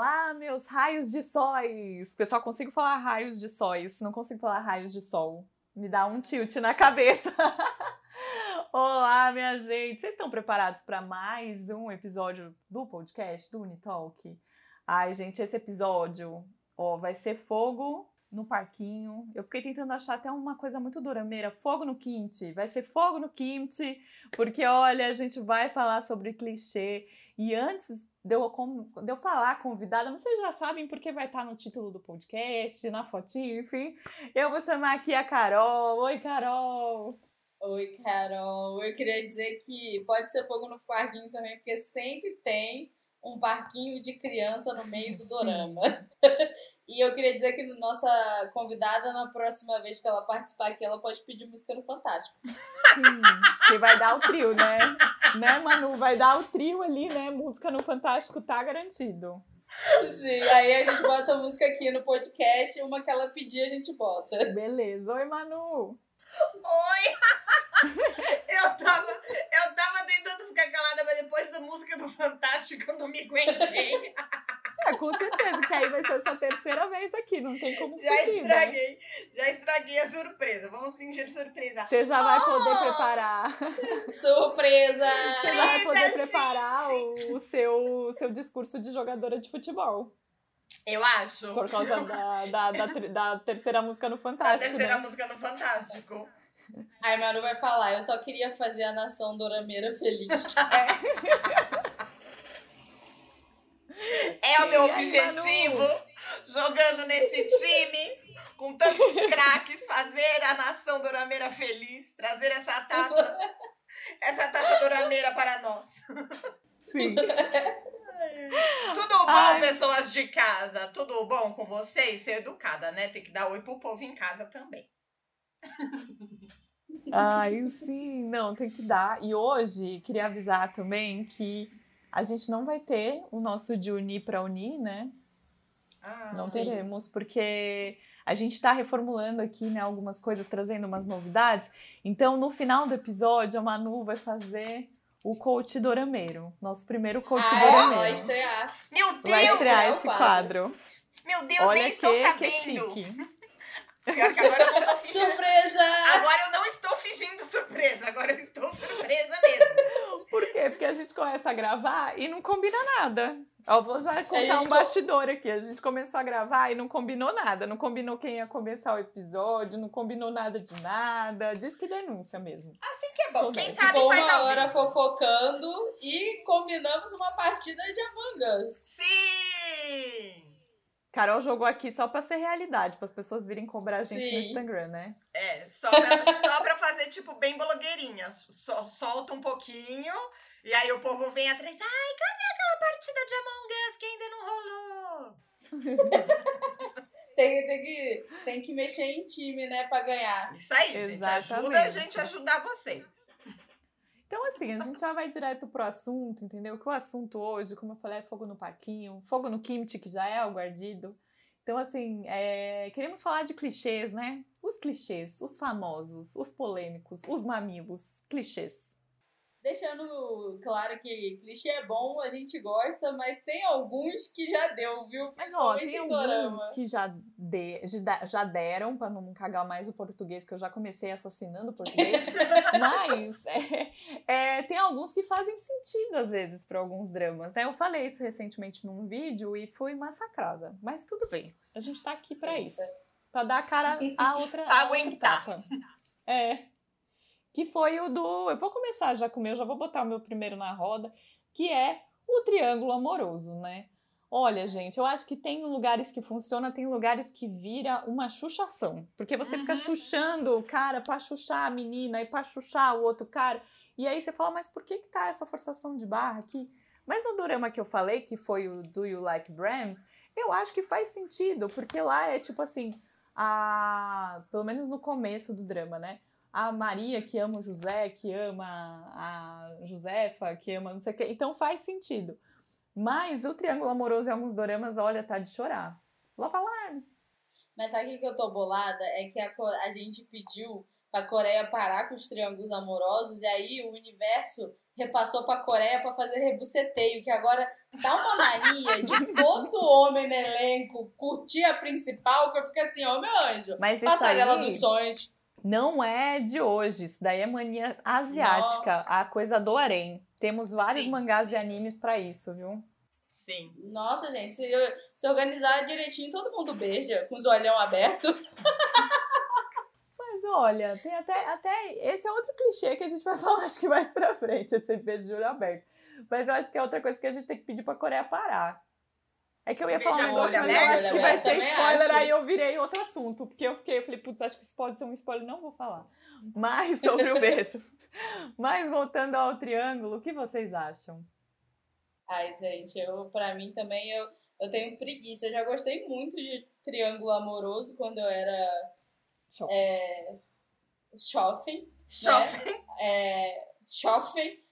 Olá, meus raios de sóis! Pessoal, consigo falar raios de sóis, não consigo falar raios de sol. Me dá um tilt na cabeça. Olá, minha gente! Vocês estão preparados para mais um episódio do podcast do Unitalk? Ai, gente, esse episódio ó, vai ser fogo no parquinho. Eu fiquei tentando achar até uma coisa muito durameira, fogo no kimchi. Vai ser fogo no kimchi, porque olha, a gente vai falar sobre clichê. E antes de eu, de eu falar convidada, vocês já sabem porque vai estar no título do podcast, na fotinho, enfim. Eu vou chamar aqui a Carol. Oi, Carol! Oi, Carol. Eu queria dizer que pode ser fogo no parquinho também, porque sempre tem um parquinho de criança no meio do dorama. e eu queria dizer que nossa convidada, na próxima vez que ela participar aqui, ela pode pedir música no Fantástico. Sim, que vai dar o trio, né? Né, Manu? Vai dar o trio ali, né? Música no Fantástico tá garantido. Sim, aí a gente bota a música aqui no podcast, uma que ela pedir a gente bota. Beleza. Oi, Manu! Oi! eu, tava, eu tava tentando ficar calada, mas depois da música do Fantástico eu não me aguentei. É, com certeza, que aí vai ser essa terceira vez aqui, não tem como Já fugir, né? estraguei, né? já estraguei a surpresa. Vamos fingir surpresa. Você já vai oh! poder preparar. Surpresa! Você já vai poder preparar o, o seu, o seu discurso de jogadora de futebol. Eu acho. Por causa da, da, da, da terceira música no Fantástico. A terceira né? música no Fantástico. Aí Maru vai falar, eu só queria fazer a nação dorameira feliz. é. É o meu objetivo, jogando nesse time, com tantos craques, fazer a nação dorameira feliz, trazer essa taça, essa taça dorameira para nós. Sim. Tudo bom, Ai. pessoas de casa? Tudo bom com vocês? Ser educada, né? Tem que dar oi pro povo em casa também. Ai, sim, não, tem que dar. E hoje, queria avisar também que a gente não vai ter o nosso de unir para unir, né? Ah, não sim. teremos, porque a gente está reformulando aqui, né, algumas coisas, trazendo umas novidades. Então, no final do episódio, a Manu vai fazer o coach dorameiro. Nosso primeiro coach ah, dorameiro. Vai estrear. Meu Deus! Vai estrear esse quadro. Meu Deus, Olha nem que, estou sabendo. Que é chique. Pior que agora eu não tô fingindo. Surpresa! Agora eu não estou fingindo surpresa, agora eu estou surpresa mesmo. Por quê? Porque a gente começa a gravar e não combina nada. Eu vou já contar um bastidor aqui. A gente começou a gravar e não combinou nada. Não combinou quem ia começar o episódio, não combinou nada de nada. Diz que denúncia mesmo. Assim que é bom. Quem sabe Ficou faz uma hora fofocando e combinamos uma partida de Among Us. Sim! Carol jogou aqui só pra ser realidade, para as pessoas virem cobrar a gente Sim. no Instagram, né? É, só pra, só pra fazer, tipo, bem blogueirinha. Só, solta um pouquinho, e aí o povo vem atrás. Ai, cadê aquela partida de Among Us que ainda não rolou? tem, tem, que, tem que mexer em time, né, pra ganhar. Isso aí, Exatamente. gente. Ajuda a gente a ajudar vocês. Então, assim, a gente já vai direto pro assunto, entendeu? Que o assunto hoje, como eu falei, é fogo no parquinho, fogo no kimchi, que já é algo ardido. Então, assim, é... queremos falar de clichês, né? Os clichês, os famosos, os polêmicos, os mamilos, clichês deixando claro que clichê é bom, a gente gosta, mas tem alguns que já deu, viu? Mas ó, tem alguns que já, de, já deram, para não cagar mais o português, que eu já comecei assassinando o português. mas é, é, tem alguns que fazem sentido, às vezes, para alguns dramas. Né? Eu falei isso recentemente num vídeo e fui massacrada. Mas tudo bem, a gente tá aqui para isso. Pra dar a cara a outra. Aguentar. Outra é que foi o do. Eu vou começar já com o meu, já vou botar o meu primeiro na roda, que é o triângulo amoroso, né? Olha, gente, eu acho que tem lugares que funciona, tem lugares que vira uma chuchação. Porque você uhum. fica chuchando o cara pra chuchar a menina e pra chuchar o outro cara. E aí você fala, mas por que que tá essa forçação de barra aqui? Mas no drama que eu falei, que foi o Do You Like Brahms, eu acho que faz sentido, porque lá é tipo assim, a... pelo menos no começo do drama, né? A Maria que ama o José, que ama a Josefa, que ama não sei o quê. Então faz sentido. Mas o triângulo amoroso em alguns doramas, olha, tá de chorar. Lava alarme. Mas sabe o que eu tô bolada? É que a, a gente pediu pra Coreia parar com os triângulos amorosos, e aí o universo repassou pra Coreia pra fazer rebuceteio, que agora dá uma mania de todo homem no elenco curtir a principal, que eu fico assim, ô meu anjo, Mas passarela aí dos sonhos. Não é de hoje. Isso daí é mania asiática. A coisa do harém. Temos vários Sim. mangás e animes pra isso, viu? Sim. Nossa, gente, se, se organizar direitinho, todo mundo beija, com os olhão aberto. Mas olha, tem até, até. Esse é outro clichê que a gente vai falar, acho que mais pra frente, esse beijo de olho aberto. Mas eu acho que é outra coisa que a gente tem que pedir pra Coreia parar. É que eu ia falar um negócio, mas eu acho que vai ser spoiler, acho. aí eu virei outro assunto. Porque eu fiquei, eu falei, putz, acho que isso pode ser um spoiler, não vou falar. Mas sobre o beijo. Mas voltando ao triângulo, o que vocês acham? Ai, gente, eu, pra mim também, eu, eu tenho preguiça. Eu já gostei muito de triângulo amoroso quando eu era Choque. é, shopping, Shopping. é, shopping.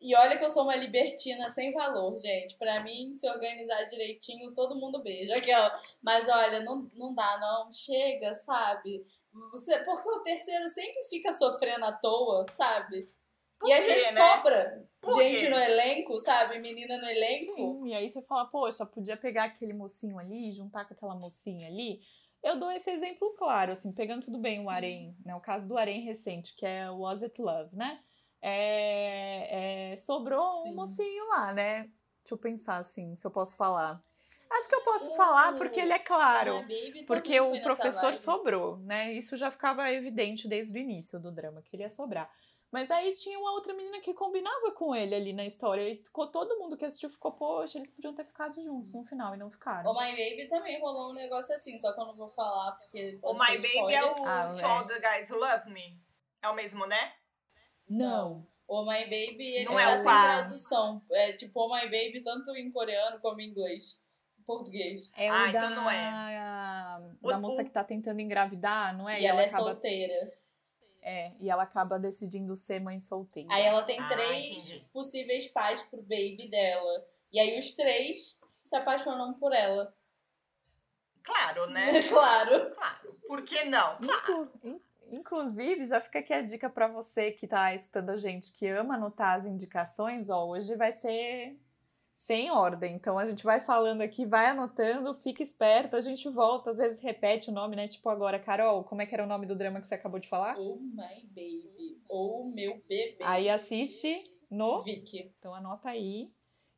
E olha que eu sou uma libertina sem valor, gente. Pra mim, se organizar direitinho, todo mundo beija. Aquela. Mas olha, não, não dá, não. Chega, sabe? Você, porque o terceiro sempre fica sofrendo à toa, sabe? Por e às vezes né? sobra Por gente quê? no elenco, sabe? Menina no elenco. Sim, e aí você fala, poxa, podia pegar aquele mocinho ali e juntar com aquela mocinha ali. Eu dou esse exemplo claro, assim, pegando tudo bem o Sim. Arém, né? O caso do Arém recente, que é o Was It Love, né? É, é, sobrou Sim. um mocinho lá, né? Deixa eu pensar assim, se eu posso falar. Acho que eu posso O- falar porque ele é claro. Baby Porque o professor vibe. sobrou, né? Isso já ficava evidente desde o início do drama, que ele ia sobrar. Mas aí tinha uma outra menina que combinava com ele ali na história. E ficou todo mundo que assistiu ficou, poxa, eles podiam ter ficado juntos no final e não ficaram. O My Baby também rolou um negócio assim, só que eu não vou falar porque O My Baby spoiler. é o Ah, To é. All the Guys Who Love Me. É o mesmo, né? Não. O My Baby, ele Não tá é sem tradução. É tipo o My Baby tanto em coreano como em inglês. Em português. É o Ah, da, então não da O- moça que tá tentando engravidar, não é? e ela, é acaba, solteira. é, e ela acaba decidindo ser mãe solteira. Aí ela tem Ah, três entendi. possíveis pais pro baby dela. E aí os três se apaixonam por ela. Claro, né? claro. Claro. Por que não? In- Inclusive, já fica aqui a dica pra você que tá escutando a gente, que ama anotar as indicações, ó, hoje vai ser sem ordem. Então a gente vai falando aqui, vai anotando, fica esperto, a gente volta, às vezes repete o nome, né? Tipo agora, Carol, como é que era o nome do drama que você acabou de falar? Oh my baby. Oh meu bebê. Aí assiste no Vicky. Então anota aí.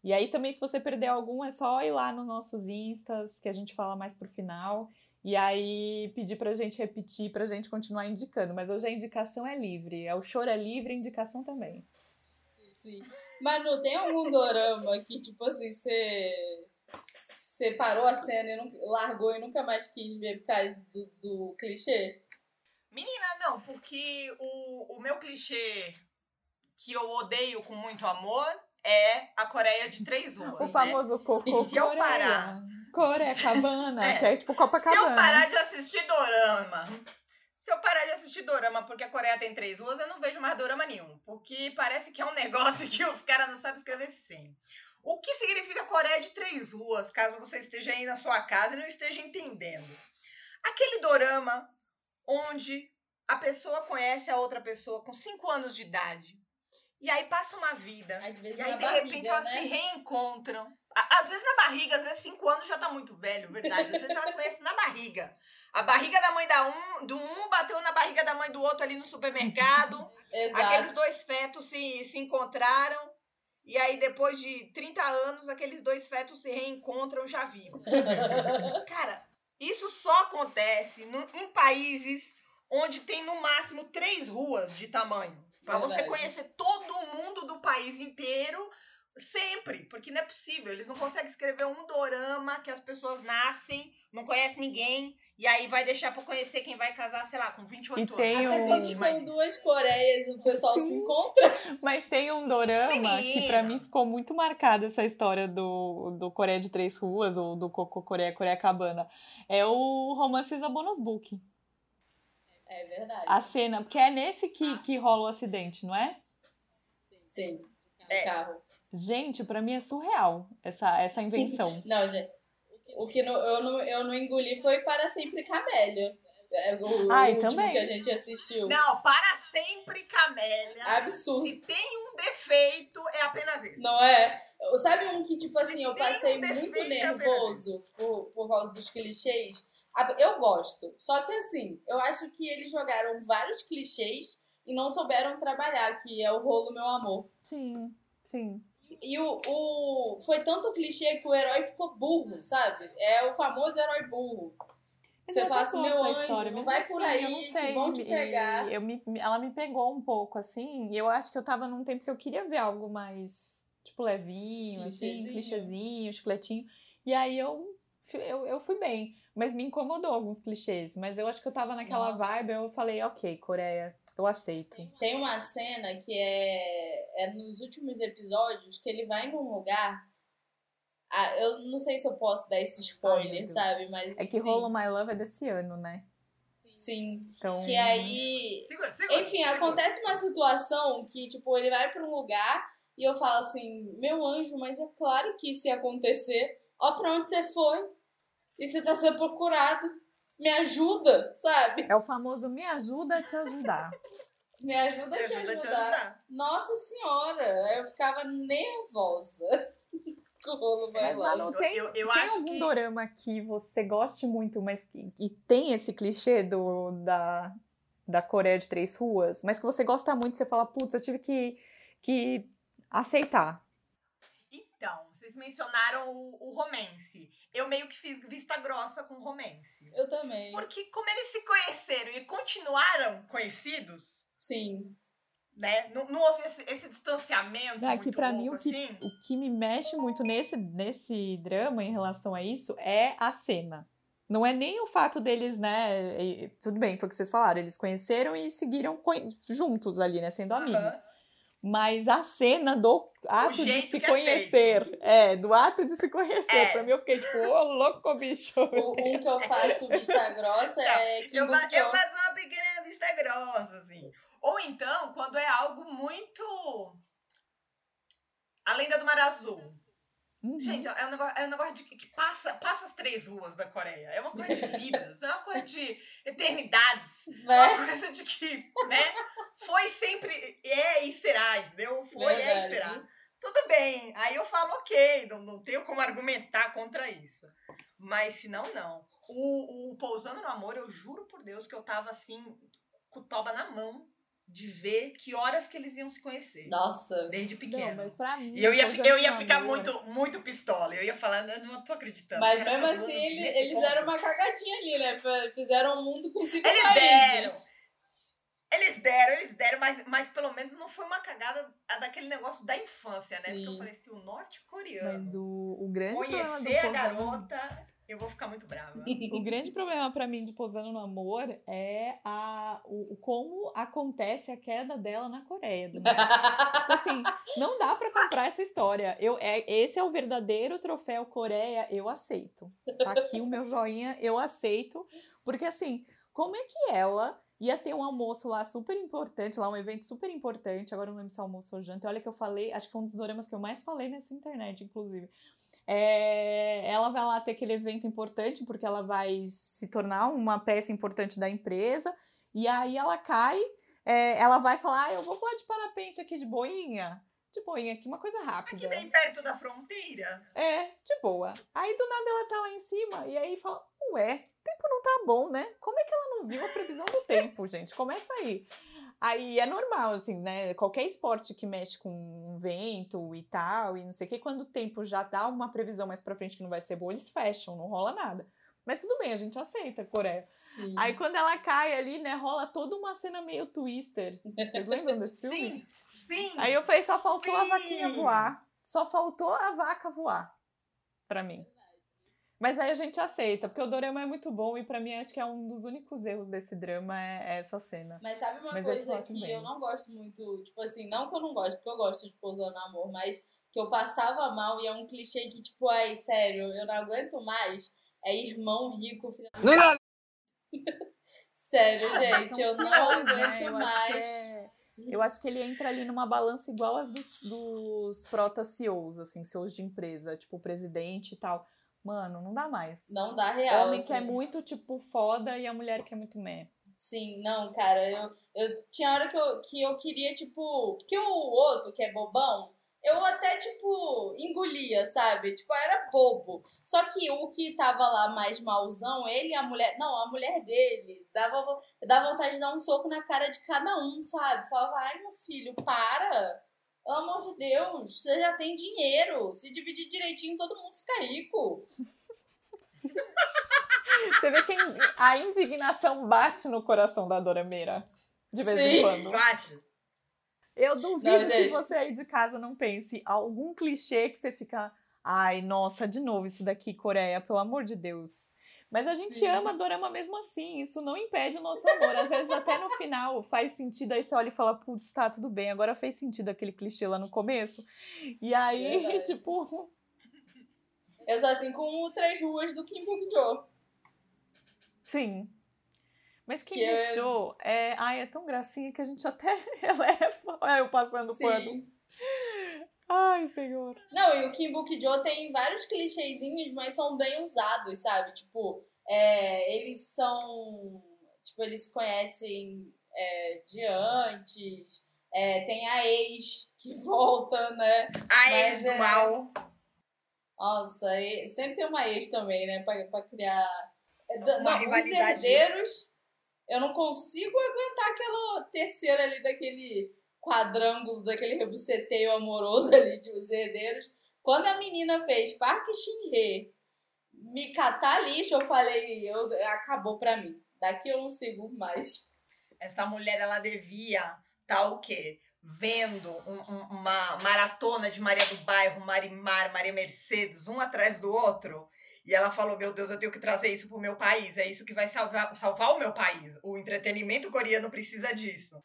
E aí também, se você perder algum, é só ir lá nos nossos instas, que a gente fala mais pro final. E aí pedir pra gente repetir, pra gente continuar indicando. Mas hoje a indicação é livre. É o choro é livre, a indicação também. Sim. Manu, tem algum dorama que, tipo assim, você. Você parou a cena e não, largou e nunca mais quis ver por causa do, do clichê? Menina, não, porque o, o meu clichê que eu odeio com muito amor é a Coreia de três ruas. O né? famoso cocô Se eu Coreia. parar- Coreia, cabana, É. que é tipo Se eu Copacabana. parar de assistir dorama, se eu parar de assistir dorama porque a Coreia tem três ruas, eu não vejo mais dorama nenhum. Porque parece que é um negócio que os caras não sabem escrever sem. O que significa Coreia de três ruas, caso você esteja aí na sua casa e não esteja entendendo? Aquele dorama onde a pessoa conhece a outra pessoa com cinco anos de idade. E aí passa uma vida. Às vezes E aí, de barriga, repente, elas né? se reencontram. Às vezes na barriga, às vezes cinco anos já tá muito velho, verdade. Às vezes ela conhece na barriga. A barriga da mãe da um, do um bateu na barriga da mãe do outro ali no supermercado. Aqueles Exato. dois fetos se, se encontraram. E aí, depois de 30 anos, aqueles dois fetos se reencontram já vivos. Cara, isso só acontece no- em países onde tem no máximo três ruas de tamanho. Pra você conhecer todo mundo do país inteiro sempre. Porque não é possível. Eles não conseguem escrever um dorama que as pessoas nascem, não conhecem ninguém. E aí vai deixar pra conhecer quem vai casar, sei lá, com 28 E tem anos. Um- mais são duas Coreias e o pessoal se Sim. encontra. Mas tem um dorama que pra mim ficou muito marcada essa história do, do Coreia de Três Ruas, ou do Coco Coreia Coreia Cabana. É o Romances a Bonus Book. É verdade. A cena, porque é nesse que, que rola o acidente, não é? Sim, de É. carro. Gente, pra mim é surreal essa, essa invenção. Não, gente. O que não- eu, não, eu não engoli foi para sempre camélia. É o Ai, último também. que a gente assistiu. Não, para sempre, Camélia. Absurdo. Se tem um defeito, é apenas esse. Não é? Sabe um que, tipo assim, eu tem um passei defeito, muito é nervoso por, por causa dos clichês? Eu gosto. Só que assim, eu acho que eles jogaram vários clichês e não souberam trabalhar, que é o rolo meu amor. Sim, sim. E o, o foi tanto clichê que o herói ficou burro, sabe? É o famoso herói burro. Mas Você eu fala assim, meu anjo, história, não vai por assim, aí, eu não que sei, vão te pegar. Eu me, ela me pegou um pouco, assim, e eu acho que eu tava num tempo que eu queria ver algo mais, tipo, levinho, assim, Clichêzinho. clichêzinho, chicletinho. E aí eu, eu, eu fui bem. Mas me incomodou alguns clichês. Mas eu acho que eu tava naquela Nossa. vibe, eu falei, ok, Coreia, eu aceito. Tem uma cena que é, é nos últimos episódios que ele vai num lugar. Ah, eu não sei se eu posso dar esse Ai, spoiler, Deus. sabe? Mas É que Rolo My Love é desse ano, né? Sim. Então. Que aí Segura, segura. Enfim, segura. acontece uma situação que, tipo, ele vai pra um lugar e eu falo assim, meu anjo, mas é claro que isso ia acontecer. Ó pra onde você foi. E você tá sendo procurado. Me ajuda, sabe? É o famoso me ajuda a te ajudar. Me ajuda a te ajuda a te ajudar. ajudar. Nossa senhora, eu ficava nervosa rolo vai Mas lá. lá não tem, Eu- eu tem acho algum que- dorama que você goste muito, mas que, que tem esse clichê do, da, da Coreia de Três Ruas, mas que você gosta muito, você fala, putz, eu tive que, que aceitar. Mencionaram o, o romance. Eu meio que fiz vista grossa com o romance. Eu também. Porque como eles se conheceram e continuaram conhecidos, Sim. né? Não, não houve esse, esse distanciamento É que louco, mim o que, assim. o que me mexe muito nesse, nesse drama em relação a isso é a cena. Não é nem o fato deles, né? Tudo bem, foi o que vocês falaram, eles conheceram e seguiram co- juntos ali, né? Sendo amigos. Mas a cena do ato de se é conhecer. É, do ato de se conhecer. É. Pra mim, eu fiquei tipo, ô, louco, bicho. O, um que eu faço vista grossa é Buk-yeon. eu faço uma pequena vista grossa, assim. Ou então, quando é algo muito. A lenda do Mar Azul. Uhum. Gente, é um negócio, é um negócio de, que passa, passa as três ruas da Coreia. É uma coisa de vidas, é uma coisa de eternidades. É Né? uma coisa de que, né? Foi sempre, é e será, entendeu? Foi, é e Verdade. será. Tudo bem. Aí eu falo, ok, não, não tenho como argumentar contra isso. Mas se não, não. O, o Pousando no Amor, eu juro por Deus que eu tava assim, com o toba na mão, de ver que horas que eles iam se conhecer. Nossa. Desde pequeno. Não, mas pra mim. E eu ia, eu ia ficar Amor- muito, muito pistola. Eu ia falar, eu não tô acreditando. Mas mesmo assim, ele- eles ponto. deram uma cagadinha ali, né? Fizeram um mundo com cinco Eles países. Eles deram, eles deram, mas, mas pelo menos não foi uma cagada a daquele negócio da infância, né? Porque eu Sim. falei, se o norte-coreano Mas o, o grande conhecer a Pousando- garota, eu vou ficar muito brava. O grande problema pra mim de Pousando no Amor é a, o, como acontece a queda dela na Coreia do. Tipo assim, não dá pra comprar essa história. Eu, é, esse é o verdadeiro troféu Coreia, eu aceito. Tá aqui o meu joinha, eu aceito. Porque assim, como é que ela ia ter um almoço lá super importante, lá um evento super importante, agora não lembro se é almoço ou janta, olha que eu falei, acho que foi um dos doramas que eu mais falei nessa internet, inclusive. É, ela vai lá ter aquele evento importante, porque ela vai se tornar uma peça importante da empresa, e aí ela cai, é, ela vai falar, ah, eu vou voar de parapente aqui de boinha, de boinha aqui, uma coisa rápida. Aqui bem perto da fronteira. É, de boa. Aí do nada ela tá lá em cima e aí fala: Ué, o tempo não tá bom, né? Como é que ela não viu a previsão do tempo, gente? Começa aí. Aí é normal, assim, né? Qualquer esporte que mexe com vento e tal, e não sei o que, quando o tempo já dá uma previsão mais pra frente que não vai ser boa, eles fecham, não rola nada. Mas tudo bem, a gente aceita, Coreia. Sim. Aí quando ela cai ali, né, rola toda uma cena meio twister. Vocês lembram desse filme? Sim, sim. Aí eu falei, só faltou a Sim. vaquinha voar. Só faltou a vaca voar. Pra mim. Mas aí a gente aceita, porque o dorama é muito bom e pra mim acho que é um dos únicos erros desse drama é é essa cena. Mas sabe uma Mas coisa que também. eu não gosto muito, tipo assim, não que eu não gosto, porque eu gosto de pousar no amor, mas que eu passava mal e é um clichê que, tipo, ai, sério, eu não aguento mais. É irmão rico, filho. Sério, gente, eu não aguento né? Mais. é- Eu acho que ele entra ali numa balança igual as dos, dos prota CEOs, assim, CEOs de empresa, tipo o presidente e tal. Mano, não dá mais. Não dá real. Homem assim. que é muito, tipo, foda e a mulher que é muito meh. Sim, não, cara, eu, eu tinha hora que eu, que eu queria, tipo. Porque o outro, que é bobão, eu até, tipo, engolia, sabe? Tipo, era bobo. Só que o que tava lá mais mauzão, ele e a mulher. Não, a mulher dele, dava, dava vontade de dar um soco na cara de cada um, sabe? Falava, ai, meu filho, para! Pelo amor de Deus, você já tem dinheiro. Se dividir direitinho, todo mundo fica rico. Você vê que a indignação bate no coração da Dora Meira. De vez em Sim. quando. Bate. Eu duvido Não, que você aí de casa não pense algum clichê que você fica. Ai, nossa, de novo isso daqui, Coreia, pelo amor de Deus. Mas a gente Sim. ama Dorama mesmo assim, isso não impede o nosso amor. Às vezes até no final faz sentido, aí você olha e fala, putz, tá, tudo bem, agora fez sentido aquele clichê lá no começo. E aí, Verdade. tipo, Eu sou assim com o Três Ruas do Kim Bok Jo. sim. Mas Que Kim eu- Bok-jo é, ai, é tão gracinha que a gente até releva. Olha eu passando pano. Ai, senhor. Não, e o Kim Bok Jo tem vários clichêzinhos, mas são bem usados, sabe? Tipo, é, eles são. Tipo, eles se conhecem é, de antes. É, tem a ex que volta, né? A Mas ex do é- mal. Nossa, e- sempre tem uma ex também, né? Pra, pra criar. É, Uma não, os rivalidade. herdeiros, eu não consigo aguentar aquela terceira ali daquele quadrângulo, daquele rebuceteio amoroso ali de os herdeiros. Quando a menina fez Park Shin-hye me catar lixo, eu falei, eu, acabou pra mim. Daqui eu não sigo mais. Essa mulher, ela devia tá o quê? Vendo um- um- uma maratona de Maria do Bairro, Marimar, Maria Mercedes, um atrás do outro. E ela falou: Meu Deus, eu tenho que trazer isso pro meu país. É isso que vai salvar, salvar o meu país. O entretenimento coreano precisa disso.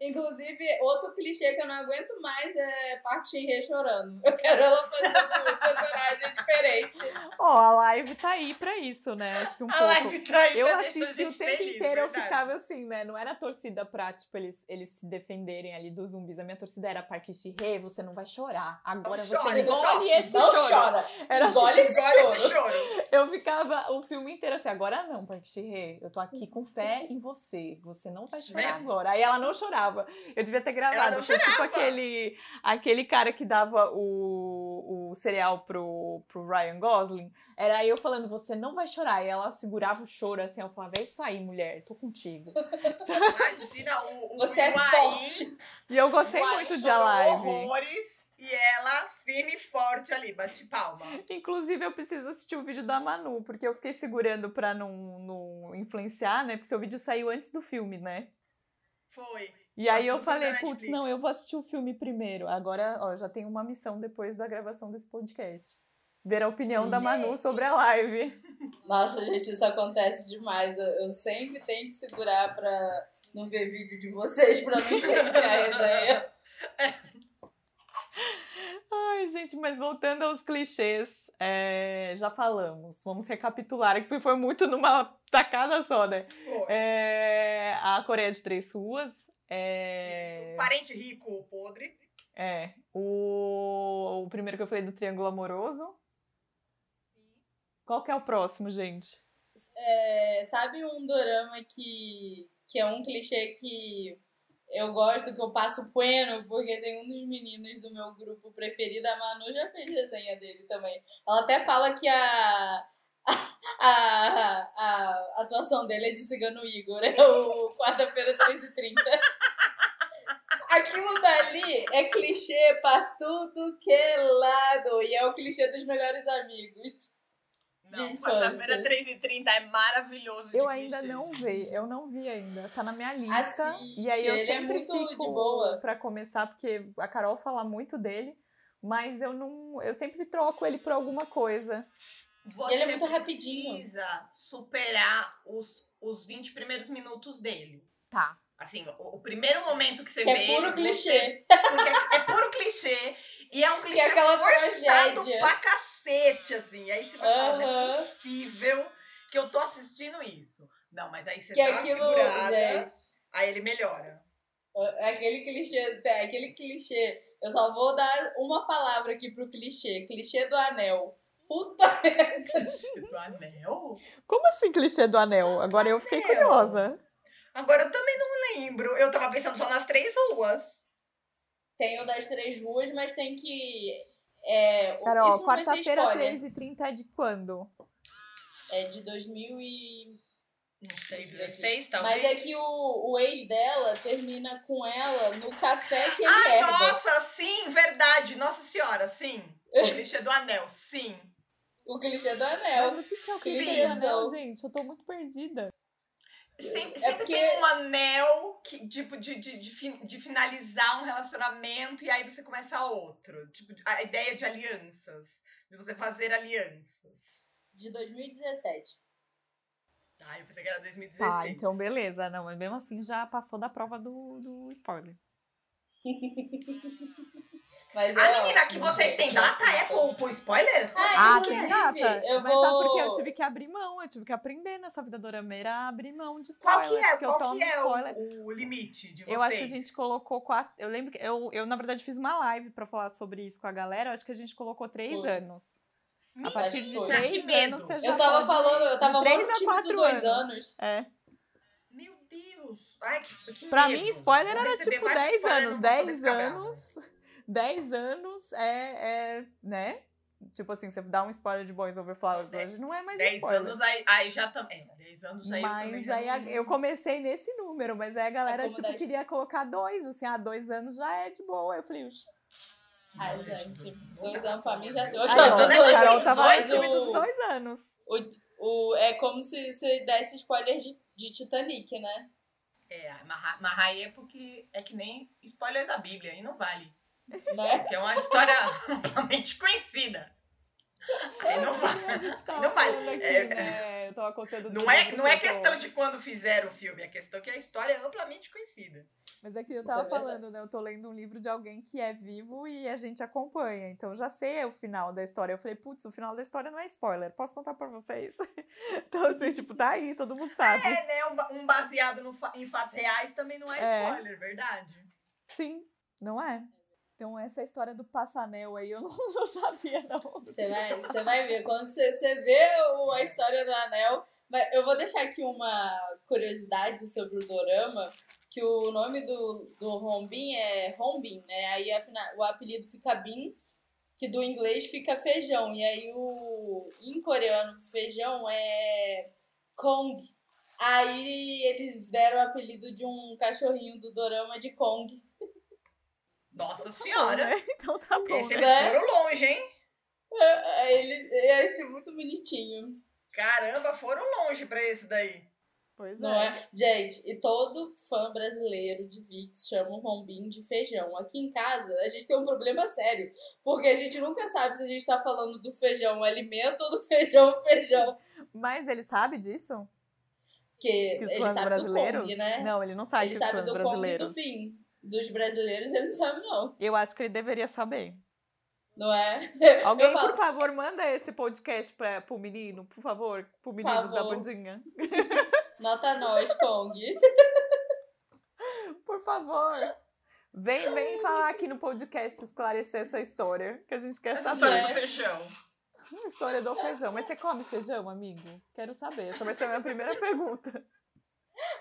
Inclusive, outro clichê que eu não aguento mais é Park Shin-hye chorando. Eu quero ela fazendo um personagem diferente. Ó, a live tá aí pra isso, né? Acho que um A pouco. live tá aí Eu assisti o tempo feliz, inteiro, eu verdade. ficava assim, né? Não era torcida pra, tipo, eles, eles se defenderem ali dos zumbis. A minha torcida era Park Shi-hye, você não vai chorar. Agora Não você chora, engole não. esse Não choro. chora. Era Engole esse Engole choro. esse choro. Eu ficava o filme inteiro assim, agora não, Park Shi-hye, eu tô aqui com fé em você. Você não vai chorar agora. Aí ela não chorava. Eu devia ter gravado. não Foi tipo chorava. aquele, aquele cara que dava o, o cereal pro, pro Ryan Gosling. Era eu falando, você não vai chorar. E ela segurava o choro assim, eu falava, é isso aí, mulher, tô contigo. Imagina o, o Você é forte. E eu gostei muito de A Live. horrores e ela firme e forte ali, bate palma. Inclusive, eu preciso assistir o vídeo da Manu, porque eu fiquei segurando pra não, não influenciar, né? Porque seu vídeo saiu antes do filme, né? Foi. E aí eu falei, putz, não, eu vou assistir o filme primeiro. Agora, ó, já tenho uma missão depois da gravação desse podcast. Ver a opinião Sim. da Manu sobre a live. Nossa, gente, isso acontece demais. Eu, eu sempre tenho que segurar pra não ver vídeo de vocês, pra não influenciar a resenha. Ai, gente, mas voltando aos clichês, é, já falamos. Vamos recapitular, que foi muito numa tacada só, né? É, a Coreia de Três Ruas. É, Isso. Parente rico ou podre. é, o, o primeiro que eu falei do Triângulo Amoroso. Qual que é o próximo, gente? É, sabe um dorama que, que é um clichê que eu gosto, que eu passo pano, porque tem um dos meninos do meu grupo preferido, a Manu já fez resenha dele também. Ela até fala que a, a, a, a atuação dele é de Cigano Igor, é o quarta-feira 13h30. Aquilo dali é clichê pra tudo que é lado, e é o clichê dos melhores amigos. Não, quarta-feira infância. 3h30 é maravilhoso de Eu ainda clichês. não vi, eu não vi ainda. Tá na minha lista. Assiste, e aí eu ele é sempre muito fico de boa. pra começar, porque a Carol fala muito dele, mas eu não. Eu sempre troco ele por alguma coisa. Você Ele é muito rapidinho. precisa superar os, os 20 primeiros minutos dele. Tá. Assim, o, o primeiro momento que você Que vê. é puro você- clichê. porque é, é puro clichê. E é um clichê aquela forçado tragédia. pra cacete, assim. Aí você vai falar, não é possível que eu tô assistindo isso. Não, mas aí você Que dá uma aquilo, segurada, gente. aí ele melhora. é Aquele clichê, é aquele clichê. Eu só vou dar uma palavra aqui pro clichê. Clichê do anel. Puta merda. Clichê do anel? Como assim clichê do anel? Agora eu fiquei Anel. curiosa. Agora eu também não lembro. Eu tava pensando só nas três ruas. Tem o das três ruas, mas tem que. É, Carol, quarta-feira, spoiler. 3h30 é de quando? É de 2000 e... Não sei, Deixa eu ver aqui. 16 talvez. Mas é que o, o ex dela termina com ela no café que ele Ai, herda. nossa, sim, verdade. Nossa senhora, sim. O clichê do anel, sim. O clichê do anel. Mas o que é o clichê clichê do anel, não. gente? Eu tô muito perdida. Sempre, É sempre porque- tem um anel que, tipo, de, de, de, de finalizar um relacionamento e aí você começa outro. Tipo, a ideia de alianças. De você fazer alianças. De 2017. Ah, eu pensei que era 2016. Tá, então beleza. Não, mas mesmo assim já passou da prova do, do spoiler. Mas é A menina ótimo, que vocês têm data é pro spoiler? Ah, Ah, tem data? eu Mas vou... sabe por quê? Eu tive que abrir mão, eu tive que aprender nessa vida dorameira a abrir mão de Qual spoiler. que é, porque eu qual tomo que é spoiler. o, o limite de vocês? Eu acho que a gente colocou quatro. Eu lembro que eu, eu, na verdade, fiz uma live pra falar sobre isso com a galera. Eu acho que a gente colocou três Foi. anos. A partir de três que medo. anos você já Eu tava pode- falando, eu tava de três a quatro dois anos. anos. É. Deus. Ai, que, que Pra medo. mim, spoiler Vou era tipo vários 10 spoiler, anos. não vou poder 10 ficar brava. anos. 10 anos é, é. né? Tipo assim, você dá um spoiler de Boys Over Flowers Dez- hoje, não é mais 10 spoiler. anos aí, aí já também. 10 anos aí eu também Mas já aí a- não- eu comecei nesse número, mas aí a galera, como tipo, dez. queria colocar dois, assim, ah, dois anos já é de boa. Eu falei, "Oxi." Ai, gente, dois anos pra mim já deu. Aí, Dois ó, anos é a Carol tava no Mas time dos o, dois anos. o, o, é como se você desse spoiler de, de Titanic, né? É, aí é porque é que nem spoiler da Bíblia, aí não vale. né? Porque é uma história amplamente conhecida. Aí não A vale. gente tava Não vale. falando aqui, É- né? Do Não é, não é questão de quando fizeram o filme, é questão que a história é amplamente conhecida. Mas é que eu é tava falando, né? Eu tô lendo um livro de alguém que é vivo e a gente acompanha. Então já sei o final da história. Eu falei, putz, o final da história não é spoiler. Posso contar pra vocês? então, assim, tipo, tá aí, todo mundo sabe. É, né? Um, ba- baseado no em fatos reais também não é, É. spoiler, verdade? Sim, não é? Então essa história do passanel aí eu não, não sabia, não. Você vai, você vai ver. Quando você, você vê o- a história do anel. Mas eu vou deixar aqui uma curiosidade sobre o Dorama. Que o nome do, do Rombin é Rombin, né? Aí afina- o apelido fica Bin, que do inglês fica feijão. E aí o em coreano feijão é Kong. Aí eles deram o apelido de um cachorrinho do Dorama de Kong. Nossa senhora! né? Então tá bom. Esse né? eles né? foram longe, hein? Aí ele, eu achei muito bonitinho. Caramba, foram longe pra esse daí. Pois Não é. é? Gente, e todo fã brasileiro de Vix chama o Rombim de feijão. Aqui em casa, a gente tem um problema sério. Porque a gente nunca sabe se a gente tá falando do feijão alimento ou do feijão feijão. Mas ele sabe disso? Porque Que os ele fãs sabe brasileiros? né? Não, ele não sabe ele que os sabe fãs do Kong e brasileiros. do Bin. Dos brasileiros ele não sabe, não. Eu acho que ele deveria saber. Não é? Alguém, falo- por favor, manda esse podcast pra, pro menino, por favor. Pro menino da favor. bandinha. Nota nós, Kong. Por favor. Vem, vem falar aqui no podcast esclarecer essa história, que a gente quer Essa saber. história É. do feijão. A história do feijão. Mas você come feijão, amigo? Quero saber. Essa vai ser a minha primeira pergunta.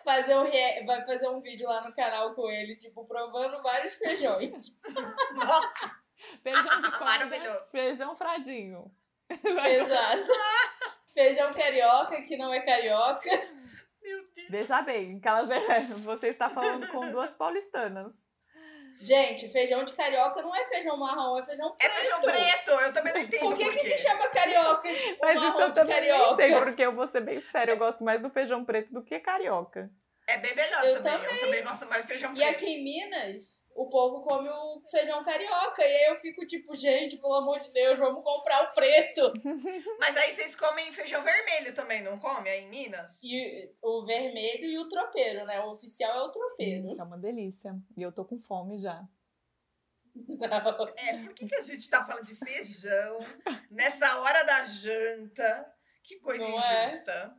Fazer um rea- Vai fazer um vídeo lá no canal com ele, tipo, provando vários feijões. Nossa, Feijão de corda, Maravilhoso. feijão fradinho. Exato. Feijão carioca, que não é carioca. Veja bem, que elas, é, você está falando com duas paulistanas. Gente, feijão de carioca não é feijão marrom, é feijão É preto. feijão preto, eu também não entendo Por que, que me chama carioca? Mas isso marrom eu de também carioca. sei, porque eu vou ser bem séria, eu gosto mais do feijão preto do que carioca. É bem melhor Eu também. Eu também gosto mais de feijão E preto. aqui em Minas, o povo come o feijão carioca. E aí eu fico tipo, gente, pelo amor de Deus, vamos comprar o preto. Mas aí vocês comem feijão vermelho também, não come aí em Minas? E o vermelho e o tropeiro, né? O oficial é o tropeiro. É uma delícia. E eu tô com fome já. Não. É, por que, que a gente tá falando de feijão nessa hora da janta? Que coisa Não é? injusta.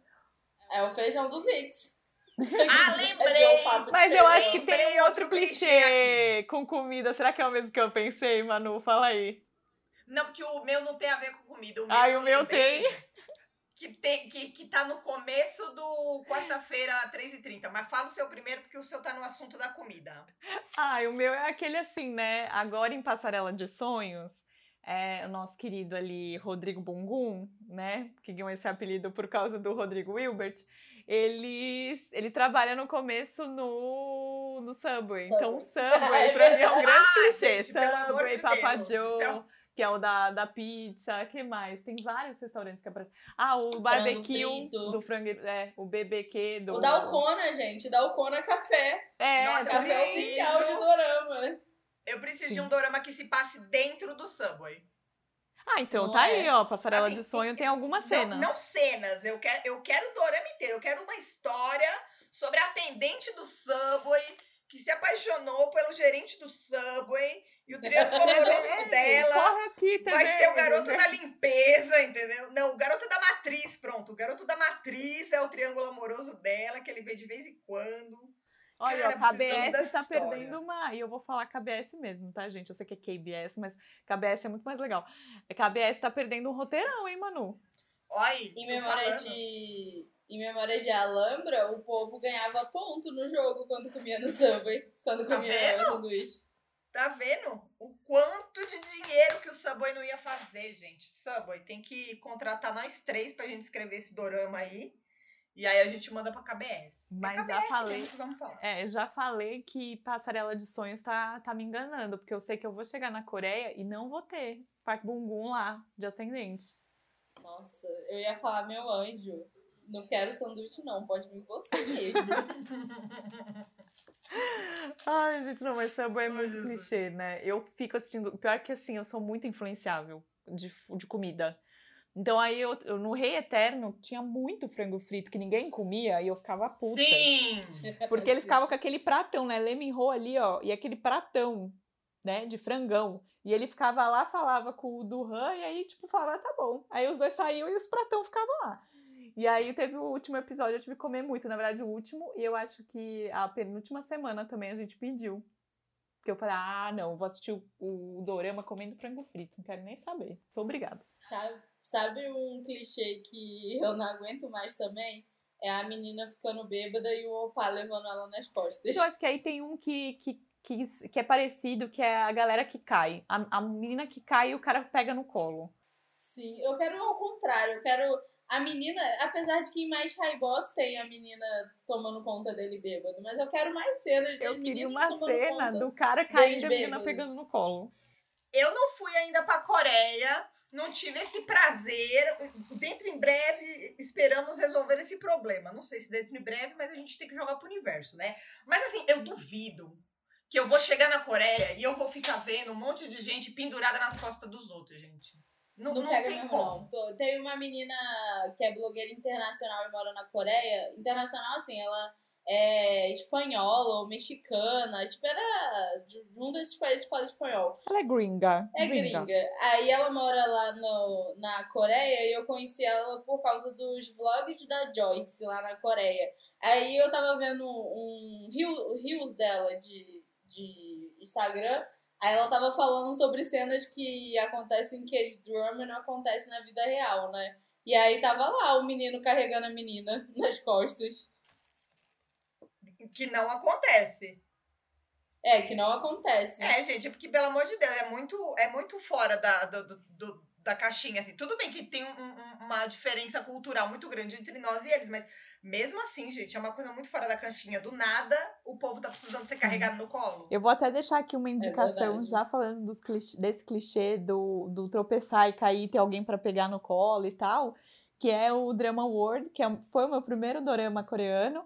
É o feijão do Vix. Ah, É lembrei! Mas eu acho que tem um outro clichê clichê com comida. Será que é o mesmo que eu pensei, Manu? Fala aí. Não, porque o meu não tem a ver com comida. O meu eu o meu tem. Que, tem, que, que tá no começo do quarta-feira, 3h30. Mas fala o seu primeiro, porque o seu tá no assunto da comida. Ai, o meu é aquele assim, né? Agora em Passarela de Sonhos, é, o nosso querido ali, Rodrigo Bungum, né? Que ganhou esse apelido por causa do Rodrigo Wilbert. Ele, ele trabalha no começo no, no Subway. Então, o Subway, pra mim, é um grande Ah, clichê. gente, Subway, de Papa Deus, Joe, é que é o da, da pizza. que mais? Tem vários restaurantes que aparecem. Ah, o barbecue do frango... É, o BBQ do... O Dalcona, gente. Dalcona Café. É, Nossa. Café preciso. oficial de Dorama. Eu preciso Sim. de um dorama que se passe dentro do Subway. Ah, então Não tá é? aí, ó. Passarela Assim, de Sonho tem algumas Não, cenas. não cenas, eu quero, eu quero o dorama inteiro. Eu quero uma história sobre a atendente do Subway que se apaixonou pelo gerente do Subway e o triângulo amoroso dela Corre aqui, vai TV. ser o garoto da limpeza, entendeu? Não, o garoto da matriz, pronto. O garoto da matriz é o triângulo amoroso dela, que ele vê de vez em quando. Olha, Cara, precisamos KBS tá história. perdendo uma. E eu vou falar KBS mesmo, tá, gente? Eu sei que é KBS, mas KBS é muito mais legal. É, KBS tá perdendo um roteirão, hein, Manu? Olha aí. Em tô memória falando. de. Em memória de Alhambra, o povo ganhava ponto no jogo quando comia no Subway. Quando Tá comia vendo? o sanduíche. Tá vendo? O quanto de dinheiro que o Subway não ia fazer, gente. Subway, tem que contratar nós três pra gente escrever esse dorama aí. E aí a gente manda pra KBS. Mas é já KBS falei. mesmo que vamos falar. É, já falei que Passarela de Sonhos tá, tá me enganando, porque eu sei que eu vou chegar na Coreia e não vou ter Park Bum lá de atendente. Nossa, eu ia falar, meu anjo. Não quero sanduíche, não. Pode vir você mesmo. Ai, gente, não, mas Subway é muito clichê, né? Eu fico assistindo. Pior que assim, eu sou muito influenciável de, de comida. Então aí eu, eu- no Rei Eterno tinha muito frango frito que ninguém comia e eu ficava puta. Sim! Porque eles ficavam com aquele pratão, né? Lemon roll ali, ó, e aquele pratão, né, de frangão. E ele ficava lá, falava com o Duran, e aí, tipo, falava, ah, tá bom. Aí os dois saíam e os pratão ficavam lá. E aí teve o último episódio, eu tive que comer muito, na verdade, o último, e eu acho que a penúltima semana também a gente pediu. Porque eu falei, ah, não, vou assistir o, o Dorama comendo frango frito, não quero nem saber. Sou obrigada. Sabe, sabe um clichê que eu não aguento mais também? É a menina ficando bêbada e o opa levando ela nas costas. Eu acho que aí tem um que, que, que, que é parecido, que é a galera que cai. A, a menina que cai e o cara pega no colo. Sim, eu quero ao contrário. Eu quero a menina, apesar de que em mais High Boss tem a menina tomando conta dele bêbado, mas eu quero mais cenas Eu dele queria uma cena do cara caindo e a menina pegando no colo. Eu não fui ainda pra Coreia, não tive esse prazer. Dentro em breve, esperamos resolver esse problema. Não sei se dentro em breve, mas a gente tem que jogar pro universo, né? Mas assim, eu duvido que eu vou chegar na Coreia e eu vou ficar vendo um monte de gente pendurada nas costas dos outros, gente. Não, Não, não pega tem mesmo, como. não. Teve uma menina que é blogueira internacional e mora na Coreia. Internacional, assim, ela é espanhola ou mexicana. Tipo, era de um desses países que fala espanhol. Ela é gringa. É gringa. Aí ela mora lá no, na Coreia e eu conheci ela por causa dos vlogs da Joyce lá na Coreia. Aí eu tava vendo um reels dela de, de Instagram. Aí ela tava falando sobre cenas que acontecem em K-drama e não acontecem na vida real, né? E aí tava lá o menino carregando a menina nas costas. Que não acontece. É, que não acontece. É, gente, porque, pelo amor de Deus, é muito, é muito fora da, do, do- da caixinha, assim. Tudo bem que tem um- um- uma diferença cultural muito grande entre nós e eles, mas mesmo assim, gente, é uma coisa muito fora da caixinha. Do nada, o povo tá precisando ser carregado no colo. Eu vou até deixar aqui uma indicação, verdade. já falando dos clichê- desse clichê do, do tropeçar e cair e ter alguém pra pegar no colo e tal, que é o Drama World, que é- foi o meu primeiro dorama coreano,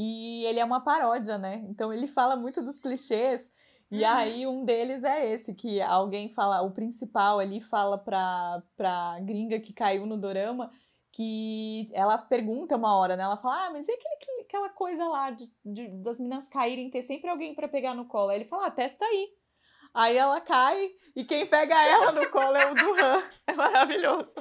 e ele é uma paródia, né? Então ele fala muito dos clichês, e Uhum. aí um deles é esse, que alguém fala, o principal ali fala pra, pra gringa que caiu no dorama, que ela pergunta uma hora, né? Ela fala, ah, mas e aquele, aquela coisa lá de, de- das meninas caírem, ter sempre alguém pra pegar no colo? Aí ele fala, ah, testa aí. Aí ela cai e quem pega ela no colo é o Duran. É maravilhoso.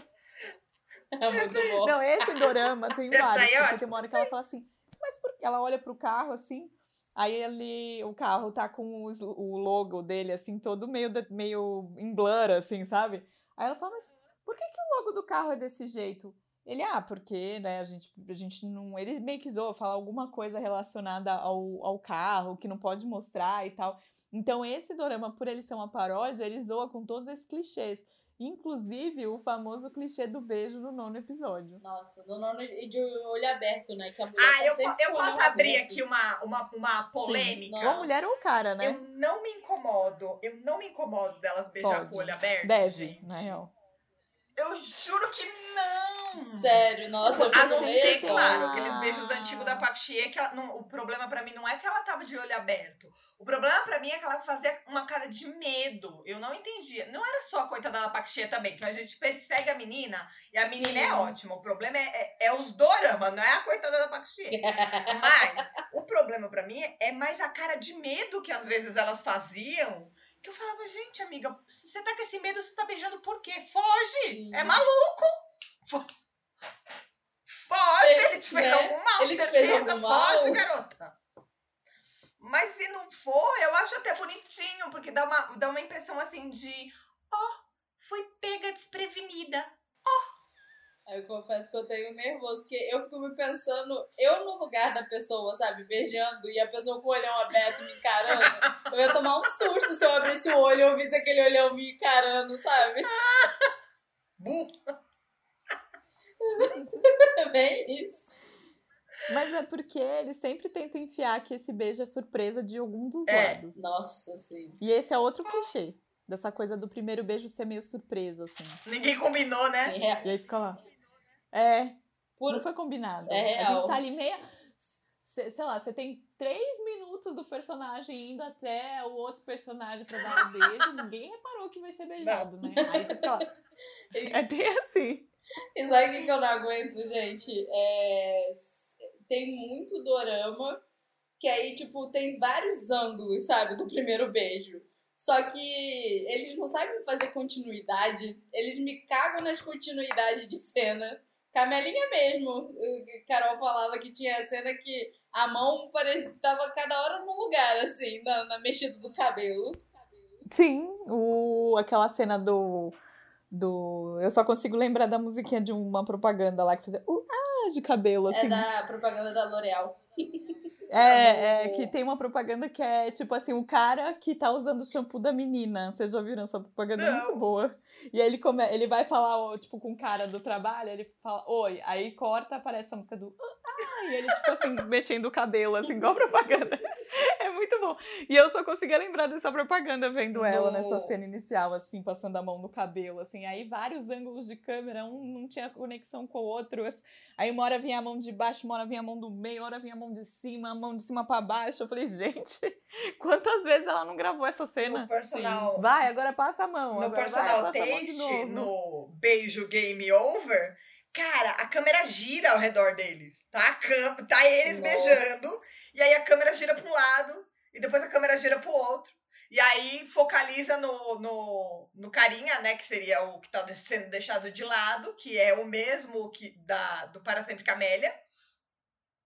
É muito bom. Não, esse dorama tem vários. é Porque tem uma hora que ela fala assim, mas por quê? Ela olha pro carro assim, aí ele, o carro tá com os- o logo dele assim, todo meio, da- meio em blur, assim, sabe? Aí ela fala, mas por que, que o logo do carro é desse jeito? Ele, ah, porque, né, a gente, a gente não. Ele meio que zoa, fala alguma coisa relacionada ao, ao carro que não pode mostrar e tal. Então, esse dorama, por ele ser uma paródia, ele zoa com todos esses clichês. Inclusive o famoso clichê do beijo no nono episódio. Nossa, no nono e de olho aberto, né? Que a mulher Ah, tá eu, sempre eu posso abrir aberto. aqui uma, uma, uma polêmica. Sim, Ou a mulher ou o cara, né? Eu não me incomodo. Eu não me incomodo delas beijar Pode. com o olho aberto. Deve, gente. na real. Eu juro que não. Sério, nossa, eu A não ser, claro, aqueles beijos antigos da Pac Chie, que ela, não, o problema pra mim não é que ela tava de olho aberto. O problema pra mim é que ela fazia uma cara de medo. Eu não entendia. Não era só a coitada da Pac Chie também, que a gente persegue a menina e a menina Sim. é ótima. O problema é, é, é os dorama, não é a coitada da Pac Chie. Mas o problema pra mim é mais a cara de medo que às vezes elas faziam. Que eu falava, gente, amiga, se você tá com esse medo, você tá beijando por quê? Foge! Sim. É maluco! Fo- Foge! Ele te fez Né? algum mal, Ele te fez certeza, algum mal? foge, garota! Mas se não for, eu acho até bonitinho, porque dá uma, dá uma impressão assim de, ó, foi pega desprevenida. Aí eu confesso que eu tenho nervoso, porque eu fico me pensando, eu no lugar da pessoa, sabe, beijando, e a pessoa com o olhão aberto me encarando, eu ia tomar um susto se eu abrisse o olho e eu visse aquele olhão me encarando, sabe? Bu. É bem isso. Mas é porque eles sempre tentam enfiar que esse beijo é surpresa de algum dos É. lados. Nossa, sim. E esse é outro clichê. Dessa coisa do primeiro beijo ser meio surpresa, assim. Ninguém combinou, né? Sim, é. E aí fica lá. É, Por... não foi combinado. É A real. gente tá ali meia. se- Sei lá, você tem três minutos do personagem indo até o outro personagem pra dar um beijo, ninguém reparou que vai ser beijado, né? Aí você fica lá. É bem assim. E sabe o que eu não aguento, gente? É... Tem muito dorama que aí, tipo, tem vários ângulos, sabe, do primeiro beijo. Só que eles não sabem fazer continuidade. Eles me cagam nas continuidades de cena. Camelinha mesmo. Carol falava que tinha cena que a mão parecia, tava cada hora num lugar, assim, na, na mexida do cabelo. Sim, o, aquela cena do. Do eu só consigo lembrar da musiquinha de uma propaganda lá que fazia. Uh, ah, de cabelo, assim. É da propaganda da L'Oreal. É, é, do- que tem uma propaganda que é tipo assim, o cara que tá usando o shampoo da menina. Vocês já viram essa propaganda? É muito boa. E aí ele, come, ele vai falar, tipo, com o cara do trabalho, ele fala, oi. Aí corta, aparece a música do. Ah, e ele, tipo assim, mexendo o cabelo, assim, igual propaganda. Muito bom. E eu só conseguia lembrar dessa propaganda vendo ela nessa cena inicial, assim, passando a mão no cabelo, assim. Aí vários ângulos de câmera, um não tinha conexão com o outro. Aí uma hora vinha a mão de baixo, uma hora vinha a mão do meio, uma hora vinha a mão de cima, a mão de cima pra baixo. Eu falei, gente, quantas vezes ela não gravou essa cena? No personal, Vai, agora passa a mão. no personal taste, no beijo game over, cara, a câmera gira ao redor deles. Tá, a cam tá eles Nossa. beijando, e aí a câmera gira pra um lado, e depois a câmera gira pro outro. E aí focaliza no, no, no carinha, né? Que seria o que tá sendo deixado de lado, que é o mesmo que da, do Para Sempre Camélia.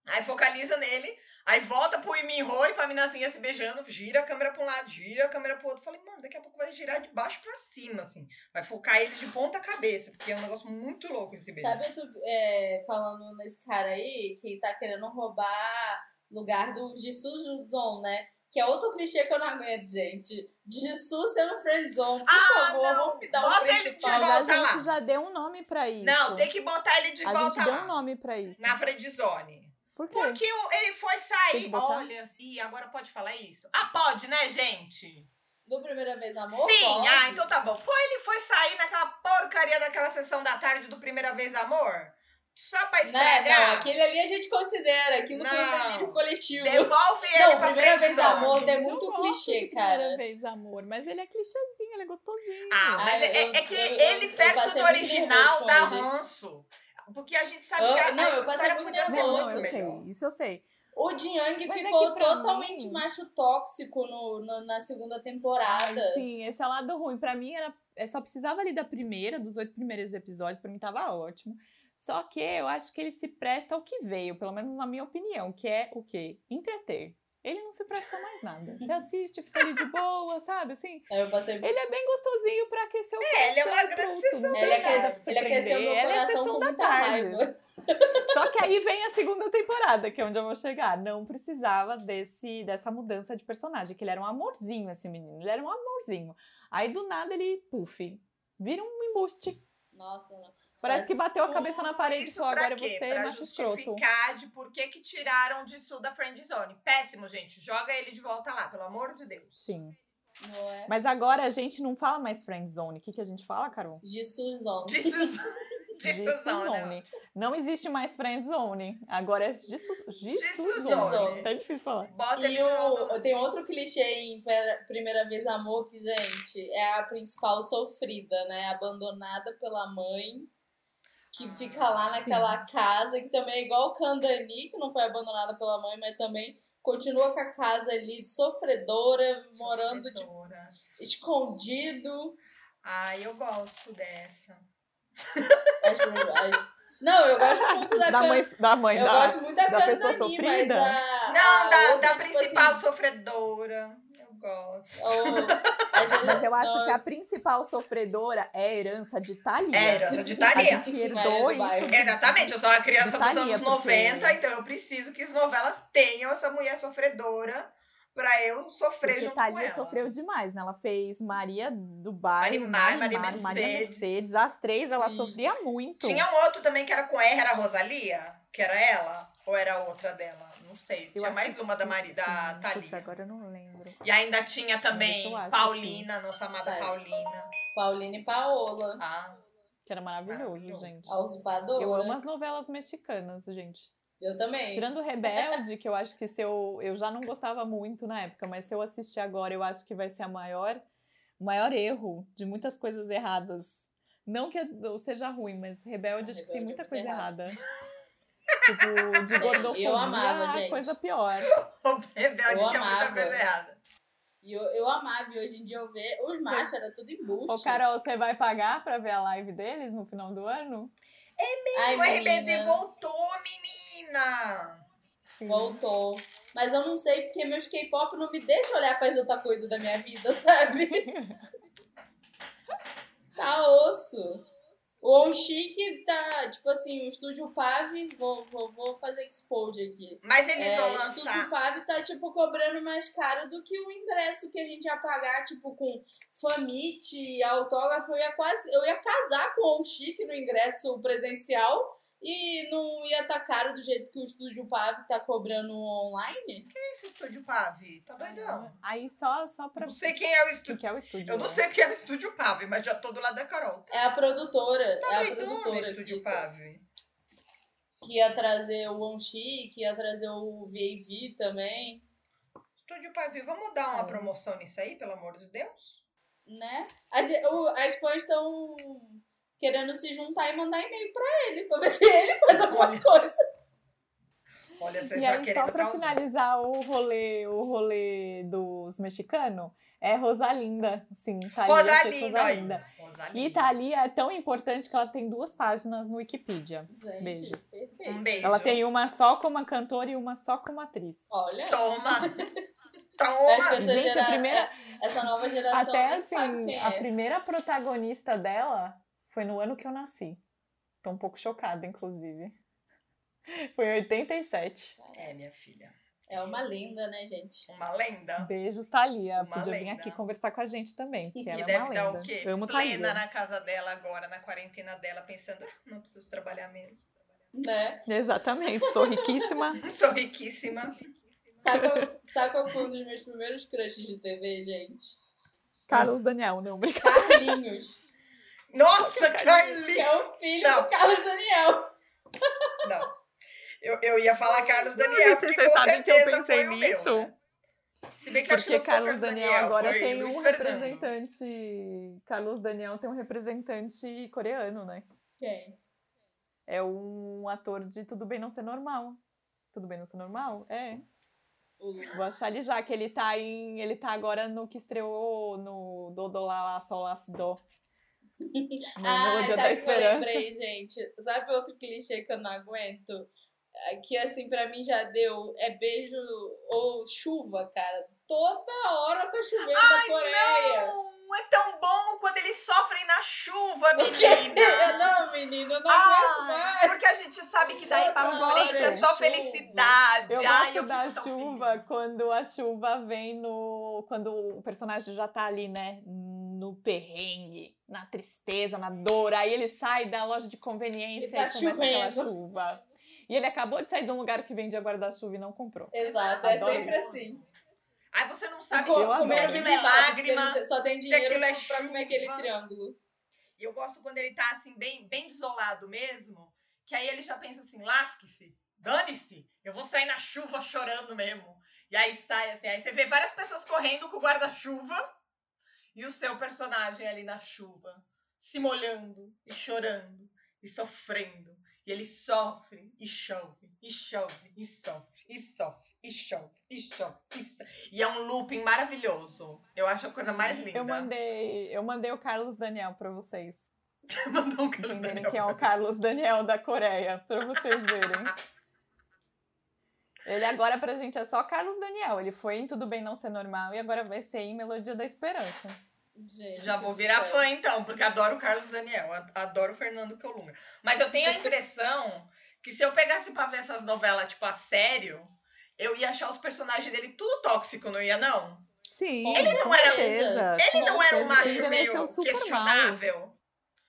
Aí focaliza nele, aí volta pro Iminho e pra minazinha se beijando, gira a câmera pra um lado, gira a câmera pro outro. Falei, mano, daqui a pouco vai girar de baixo pra cima, assim. Vai focar eles de ponta cabeça, porque é um negócio muito louco esse beijo. Sabe, tu, é, falando nesse cara aí, que tá querendo roubar lugar do Jisoo Juzon, né? Que é outro clichê que eu não aguento, gente. Jisoo sendo friendzone. Por Ah, favor, não. vamos me dar Bota ele de principal. A volta gente lá. já deu um nome pra isso. Não, tem que botar ele de A volta gente deu um nome pra isso. Na friendzone. Por quê? Porque ele foi sair. Olha, e agora pode falar isso? Ah, pode, né, gente? Do Primeira Vez Amor? Sim, pode. ah, então tá bom. Foi ele foi sair naquela porcaria daquela sessão da tarde do Primeira Vez Amor? Só pra Né? estragar? Não, aquele ali a gente considera. Aquilo foi um Não. delírio coletivo. Devolve ele Não, pra Primeira Vez. Amor Eu muito clichê, de Primeira cara. vez amor, mas ele é clichêzinho, ele é gostosinho. Ah, mas Ai, é, eu- é que eu- ele perto do original dá ranço. Porque a gente sabe Eu- que a, não, a eu passei história muito podia ser nervoso. não, muito eu sei, isso eu sei. O Jiang Mas é ficou pra totalmente mim- macho tóxico no, no- na segunda temporada. Ai, sim, esse é o lado ruim. Pra mim, era, eu só precisava ali da primeira, dos oito primeiros episódios, pra mim tava ótimo. Só que eu acho que ele se presta ao que veio, pelo menos na minha opinião, que é o quê? Entreter. Ele não se presta mais nada. Você assiste, fica ali de boa, sabe? Assim, Aí eu passei. ele é bem gostosinho pra aquecer o É, ele é coração. uma grande sessão Ele, você ele aqueceu meu é coração sessão com da muita tarde. raiva. Só que aí vem a segunda temporada, que é onde eu vou chegar. Não precisava desse, dessa mudança de personagem, que ele era um amorzinho, esse menino. Ele era um amorzinho. Aí do nada ele, puf, vira um embuste. Nossa, não. Parece que bateu a cabeça na parede e falou: agora quê? você pra macho escroto. de por que que tiraram de Sul da Friend Zone. Péssimo, gente. Joga ele de volta lá, pelo amor de Deus. Sim. Não é? Mas agora a gente não fala mais friend zone. O que, que a gente fala, Carol? Sus- de De Suzona. Suzone. Não existe mais friend zone. Agora é de, su de Suzone. Suzone. Tá difícil falar. Bota E o, tem outro clichê em Primeira Vez Amor que, gente, é a principal sofrida, né? Abandonada pela mãe, que fica lá naquela casa, que também é igual o Candani, que não foi abandonada pela mãe, mas também continua com a casa ali sofredora, morando de, Sofredora. escondido. Ai, eu gosto dessa. As- as- Não, eu gosto muito da, Da Can- mãe, da mãe Eu da... gosto muito da, da pessoa sofrida? mas a. Não, a da, outra, da tipo principal assim, sofredora. Eu gosto. às vezes- Mas eu acho não, que a principal sofredora é a herança de Thalia. É, herança de A Thalia. gente Maria herdou do isso. Exatamente, eu sou uma criança dos Thalia, anos porque- 90, então eu preciso que as novelas tenham essa mulher sofredora pra eu sofrer Porque junto com Thalia ela. sofreu demais, né? Ela fez Maria do Bairro, Marimar, Maria, Maria Maria Mercedes. As três, ela Sim. sofria muito. Tinha um outro também que era com R, era a Rosalia? Que era ela? Ou era outra dela? Não sei. Eu tinha mais uma da, Mari, da Sim, putz, Thalia. agora eu não lembro. E ainda tinha também Paulina, nossa amada Tá. Paulina. Paulina e Paola. Ah, Que era maravilhoso, Maravilhoso. gente. A usurpadora. Eu amo as novelas mexicanas, gente. Eu também. Tirando Rebelde, que eu acho que se eu. Eu já não gostava muito na época, mas se eu assistir agora, eu acho que vai ser a maior, o maior erro de muitas coisas erradas. Não que eu seja ruim, mas Rebelde Ah, acho que tem Rebelde é muita muito coisa errado. errada. tipo, de É, gordofobia, eu amava, gente. coisa pior. o Rebelde Eu tinha muita amava. coisa errada. E eu, eu amava. E hoje em dia eu vejo. Os machos era tudo embuste. Ô, Carol, você vai pagar pra ver a live deles no final do ano? Ai, o RBD menina, voltou, menina! voltou. Mas eu não sei porque meus K-pop não me deixam olhar para as outras coisas da minha vida, sabe? tá osso. O On Chic tá, tipo assim, o Estúdio Pave, vou, vou, vou fazer expose aqui. Mas eles É, vão o Estúdio lançar. Pave tá, tipo, cobrando mais caro do que o ingresso que a gente ia pagar, tipo, com famite, autógrafo. Eu ia quase. Eu ia casar com o Chic no ingresso presencial e não ia tá caro do jeito que o Estúdio Pave tá cobrando online. Esse estúdio Pave, tá doidão. Aí só, só pra. Não sei quem é o O estúdio. que é o estúdio? Eu não né? sei quem é o estúdio Pave, mas já tô do lado da Carol. É a produtora. Tá é a doidão o produtora estúdio que, Pave. que ia trazer o On Chic, ia trazer o VAV também, Estúdio Pave, vamos dar uma É. promoção nisso aí, pelo amor de Deus? né? As, o- as fãs estão querendo se juntar e mandar e-mail pra ele, pra ver se ele faz alguma Olha. coisa. Olha, você E já aí, querendo só pra causar. finalizar o rolê, o rolê dos mexicanos, é Rosalinda, sim. Thalia fez Rosalinda. Rosalinda. Rosalinda. E Thalia é tão importante que ela tem duas páginas no Wikipedia. Gente, Beijos. perfeito. Um beijo. Ela tem uma só como cantora e uma só como atriz. Olha, Toma! Toma! essa, Gente, a gera- primeira- essa nova geração Até assim, a é. primeira protagonista dela foi no ano que eu nasci. Tô um pouco chocada, inclusive. Foi em 87. É, minha filha. É uma lenda, né, gente? Uma lenda. Beijos, Thalia. Uma Podia vir lenda. aqui conversar com a gente também, porque Que ela é deve uma dar lenda. o quê? Eu amo Plena Thalia. na casa dela agora, na quarentena dela, pensando, "Ah, não preciso trabalhar mesmo. Né? Exatamente, sou riquíssima. Sou riquíssima. Sabe qual, sabe qual foi um dos meus primeiros crushes de TV, gente? Carlos Daniel, não, brincadeira. Carlinhos, Nossa, que Carlinhos! é o filho Não. do Carlos Daniel. Não. Eu, eu ia falar Carlos Não, Daniel, gente, porque vocês com sabem que eu certeza pensei foi o meu, nisso? né? Se bem que acho que Porque Carlos Daniel, Daniel agora tem Luiz um Fernando. representante. Carlos Daniel tem um representante coreano, né? Quem? É um ator de Tudo Bem Não Ser Normal. Tudo Bem Não Ser Normal? É. Vou achar ele já, que ele tá em. Ele tá agora no que estreou no Dodolá Sol Lá, Si, Dó. Ah, sabe o que eu lembrei, gente? Sabe outro clichê que eu não aguento? que assim pra mim já deu é beijo ou chuva, cara. Toda hora tá chovendo Ai, na Coreia. Não! É tão bom quando eles sofrem na chuva, menina! não, menina, não aguento mais. Porque a gente sabe que daí pra frente é de só chuva. felicidade. Eu Ai, gosto eu da chuva feliz. quando a chuva vem no. Quando o personagem já tá ali, né? No perrengue, na tristeza, na dor. Aí ele sai da loja de conveniência E tá e começa aquela chovendo. chuva. E ele acabou de sair de um lugar que vendia guarda-chuva e não comprou. Exato, é Adoro sempre isso. assim. Aí você não sabe Co- eu se adoro. comendo aquilo é lágrima. só tem dinheiro é pra comer aquele triângulo. E eu gosto quando ele tá assim, bem, bem desolado mesmo. Que aí ele já pensa assim, lasque-se, dane-se, eu vou sair na chuva chorando mesmo. E aí sai assim, aí você vê várias pessoas correndo com o guarda-chuva e o seu personagem ali na chuva, se molhando e chorando e sofrendo. E ele sofre e chove, e chove, e sofre, e sofre, e chove, e chove, e sofre. E é um looping maravilhoso. Eu acho a coisa mais linda. Eu mandei, eu mandei o Carlos Daniel pra vocês. Mandou um Carlos Entenderem Daniel quem é o Carlos Daniel da Coreia, pra vocês verem. Ele agora pra gente é só Carlos Daniel. Ele foi em Tudo Bem Não Ser Normal e agora vai ser em Melodia da Esperança. Gente, Já vou virar fã então, porque adoro o Carlos Daniel, adoro o Fernando Colunga. Mas eu tenho a impressão que se eu pegasse pra ver essas novelas, tipo, a sério, eu ia achar os personagens dele tudo tóxico, não ia, não? Sim, Ele não era- certeza. Ele Com não era um macho ele meio super mal. questionável?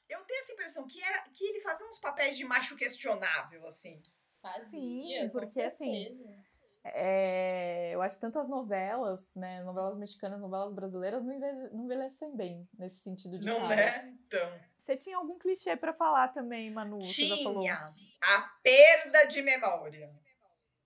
Eu tenho essa impressão que, era, que ele fazia uns papéis de macho questionável, assim. Fazia, Sim, com porque, assim. É, eu acho que tanto as novelas, né, novelas mexicanas, novelas brasileiras, não envelhe- não envelhecem bem nesse sentido de não caras. é? Então. Você tinha algum clichê pra falar também, Manu? Você já falou. Tinha a perda de memória.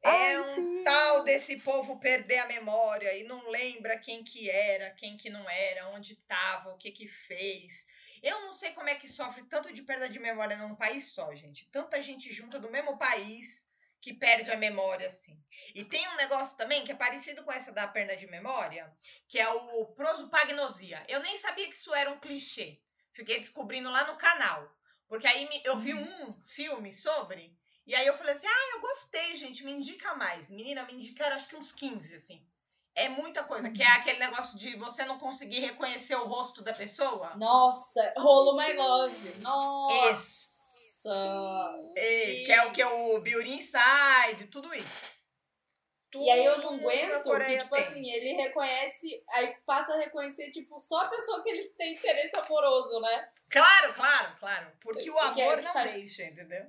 É Ai, um sim. tal desse povo perder a memória e não lembra quem que era, quem que não era, onde estava, o que que fez. Eu não sei como é que sofre tanto de perda de memória num país só, gente. Tanta gente junta do mesmo país que perde a memória assim. E tem um negócio também que é parecido com essa da perda de memória, que é o prosopagnosia. Eu nem sabia que isso era um clichê. Fiquei descobrindo lá no canal. Porque aí eu vi um filme sobre, e aí eu falei assim: ah, eu gostei, gente, me indica mais. Menina, me indicaram acho que uns 15, assim. É muita coisa, que é aquele negócio de você não conseguir reconhecer o rosto da pessoa. Nossa, rolo my love. Nossa. Esse, esse, que é o que o Beauty Inside, tudo isso. E aí eu não aguento que, tipo tem. assim, ele reconhece, aí passa a reconhecer, tipo, só a pessoa que ele tem interesse amoroso, né? Claro, claro, claro. Porque o Porque amor não faz- deixa, entendeu?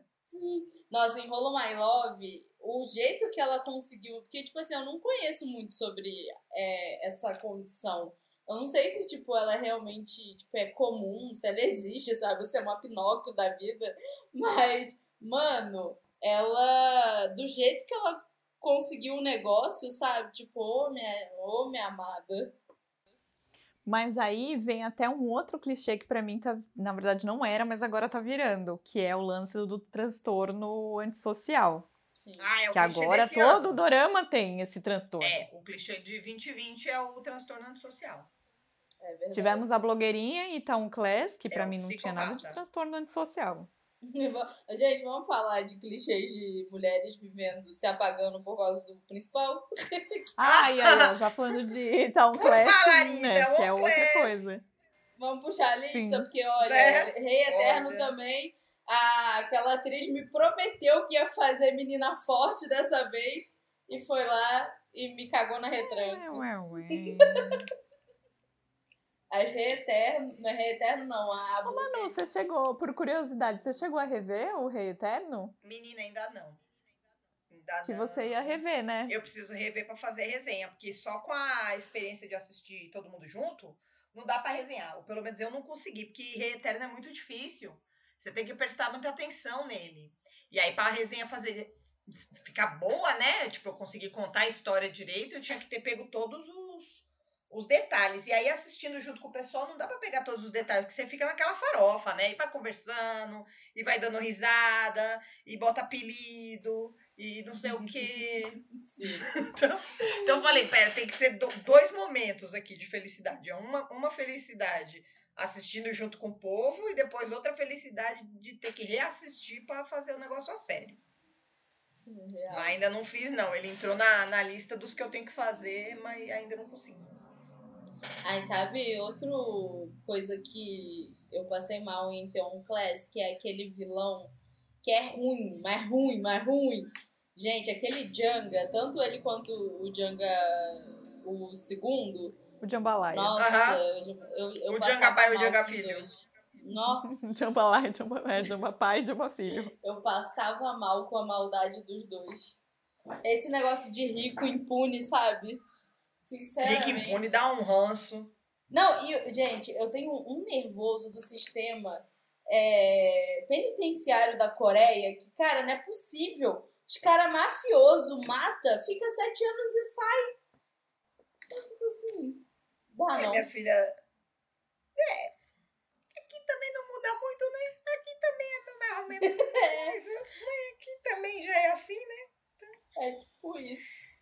Nossa, em Rolo My Love, o jeito que ela conseguiu. Porque, tipo assim, eu não conheço muito sobre é, essa condição. Eu não sei se, tipo, ela é realmente tipo, é comum, se ela existe, sabe? Se é uma Pinóquio da vida. Mas, mano, ela. Do jeito que ela conseguiu o negócio, sabe? Tipo, ô minha, ô, minha amada. Mas aí vem até um outro clichê que pra mim tá, na verdade não era, mas agora tá virando, que é o lance do transtorno antissocial. Sim. Ah, é o Que agora desse todo ano. dorama tem esse transtorno. É, o clichê de 2020 é o transtorno antissocial. É verdade. Tivemos a blogueirinha Itaú Class, que pra É mim não tinha nada de transtorno antissocial. Gente, vamos falar de clichês de mulheres vivendo, se apagando por causa do principal? Ah, e aí, ó, já falando de Itaú Por Class, né, Itaú que é outra coisa. Vamos puxar a lista, Sim. porque olha, Né? Rei Eterno Olha. também. A, aquela atriz me prometeu que ia fazer menina forte dessa vez e foi lá e me cagou na retranca. Ué, ué, ué. As Rei Eterno, não é Rei Eterno não, a Ô, Manu, você chegou, por curiosidade, você chegou a rever o Rei Eterno? Menina, ainda não. Ainda Que não. você ia rever, né? Eu preciso rever pra fazer resenha, porque só com a experiência de assistir todo mundo junto, não dá pra resenhar. Ou pelo menos eu não consegui, porque Rei Eterno é muito difícil. Você tem que prestar muita atenção nele. E aí, pra resenha fazer ficar boa, né? Tipo, eu conseguir contar a história direito, eu tinha que ter pego todos os, os detalhes. E aí, assistindo junto com o pessoal, não dá pra pegar todos os detalhes, porque você fica naquela farofa, né? E vai conversando, e vai dando risada, e bota apelido, e não sei o quê. Sim. Então, então eu falei, pera, tem que ser do- dois momentos aqui de felicidade. É Uma, uma felicidade assistindo junto com o povo e depois outra felicidade de ter que reassistir pra fazer o negócio a sério. Real. Ainda não fiz, não. Ele entrou na, na lista dos que eu tenho que fazer, mas ainda não consegui. Ai, sabe, outra coisa que eu passei mal em Theon Class, que é aquele vilão que é ruim, mais ruim, mais ruim. Gente, aquele Janga, tanto ele quanto o Janga, o segundo. O Jambalaya. Nossa, Aham. eu, eu, eu O passava Janga pai e o mal Janga com os filho. dois. Nossa, Jambalaya, Jamba, é, Jamba pai e Jamba filho. eu passava mal com a maldade dos dois. Esse negócio de rico impune, sabe? Sinceramente. Rick impune, dá um ranço. Não, e, gente, eu tenho um nervoso do sistema é, penitenciário da Coreia que, cara, não é possível. Os caras mafioso mata, fica sete anos e sai. Eu fico assim. Dá Ai, não. minha filha. É. Aqui também não muda muito, né? Aqui também é mais ou menos coisa. né? Aqui também já é assim, né? É tipo isso.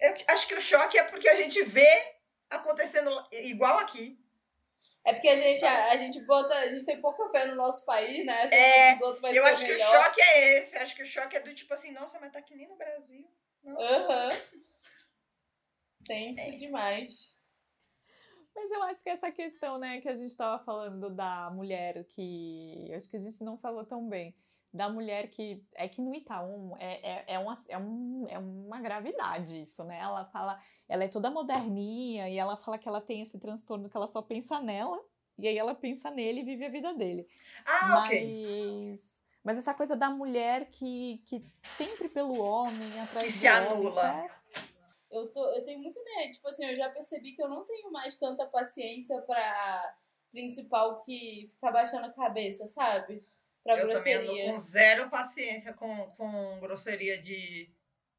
Eu acho que o choque é porque a gente vê acontecendo igual aqui. É porque a gente, a, a gente bota, a gente tem pouca fé no nosso país, né? É, os outros vai Eu acho que o melhor. choque é esse. Acho que o choque é do tipo assim, nossa, mas tá que nem no Brasil. Aham. Tenso demais. Mas eu acho que essa questão, né, que a gente estava falando da mulher que. eu Acho que a gente não falou tão bem. Da mulher que. É que no Itaú é, é, é, uma, é, um, é uma gravidade isso, né? Ela fala. Ela é toda moderninha e ela fala que ela tem esse transtorno que ela só pensa nela. E aí ela pensa nele e vive a vida dele. Ah, ok. Mas. Mas essa coisa da mulher que, que sempre pelo homem, atrás Que se homem, anula. Eu, tô, eu tenho muito, né? Tipo assim, eu já percebi que eu não tenho mais tanta paciência pra principal que ficar baixando a cabeça, sabe? Pra Eu também ando grosseria. com zero paciência com, com grosseria de,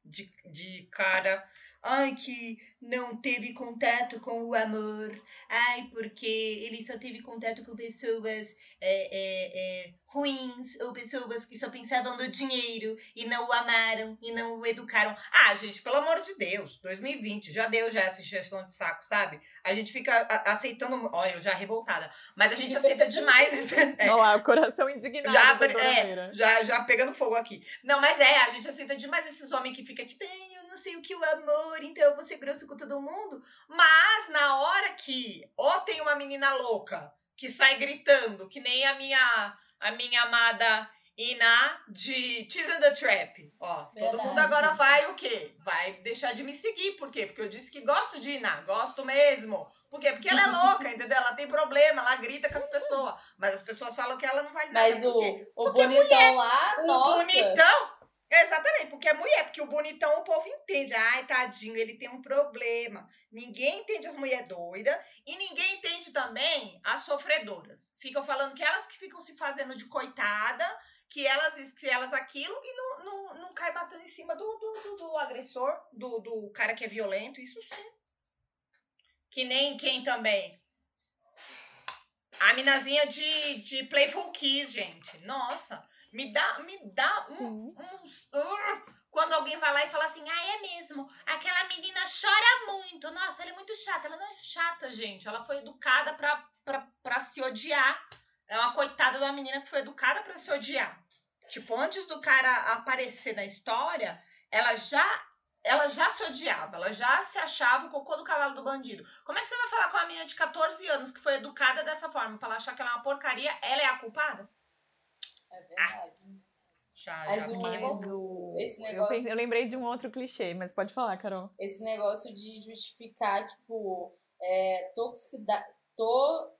de, de cara. Ai, que não teve contato com o amor. Ai, porque ele só teve contato com pessoas é, é, é, ruins ou pessoas que só pensavam no dinheiro e não o amaram e não o educaram. Ah, gente, pelo amor de Deus, 2020, já deu já essa injeção de saco, sabe? A gente fica a- aceitando. Olha, eu já revoltada. Mas a gente aceita demais. isso. É, Olha lá, o coração indignado. já, é, já, já pegando fogo aqui. Não, mas é, a gente aceita demais esses homens que ficam tipo, "Ai, eu não sei o que o amor, então eu vou ser grosso com todo mundo. Mas na hora que, ou tem uma menina louca que sai gritando, que nem a minha, a minha amada Ina de and the Trap. Ó, todo Verdade. mundo agora vai o quê? Vai deixar de me seguir. Por quê? Porque eu disse que gosto de Ina, gosto mesmo. Por quê? Porque ela é louca, entendeu? Ela tem problema, ela grita com as pessoas. Mas as pessoas falam que ela não vale nada. Mas Por o, o bonitão lá, O nossa. bonitão. Exatamente, porque é mulher, porque o bonitão o povo entende. Ai, tadinho, ele tem um problema. Ninguém entende as mulheres doidas e ninguém entende também as sofredoras. Ficam falando que elas que ficam se fazendo de coitada, que elas que elas aquilo, e não, não, não cai batendo em cima do, do, do, do agressor, do, do cara que é violento, isso sim. Que nem quem também. A minazinha de, de Playful Kiss, gente. Nossa, me dá, me dá um, quando alguém vai lá e fala assim, ah, é mesmo, aquela menina chora muito. Nossa, ela é muito chata. Ela não é chata, gente. Ela foi educada pra, pra, pra se odiar. É uma coitada de uma menina que foi educada pra se odiar. Tipo, antes do cara aparecer na história, ela já. Ela já se odiava, ela já se achava o cocô do cavalo do bandido. Como é que você vai falar com uma menina de 14 anos que foi educada dessa forma, pra ela achar que ela é uma porcaria, ela é a culpada? É verdade. Já, Mas já Mas o... Esse eu, negócio- pensei- eu lembrei de um outro clichê, mas pode falar, Carol. Esse negócio de justificar, tipo, é, toxida, to,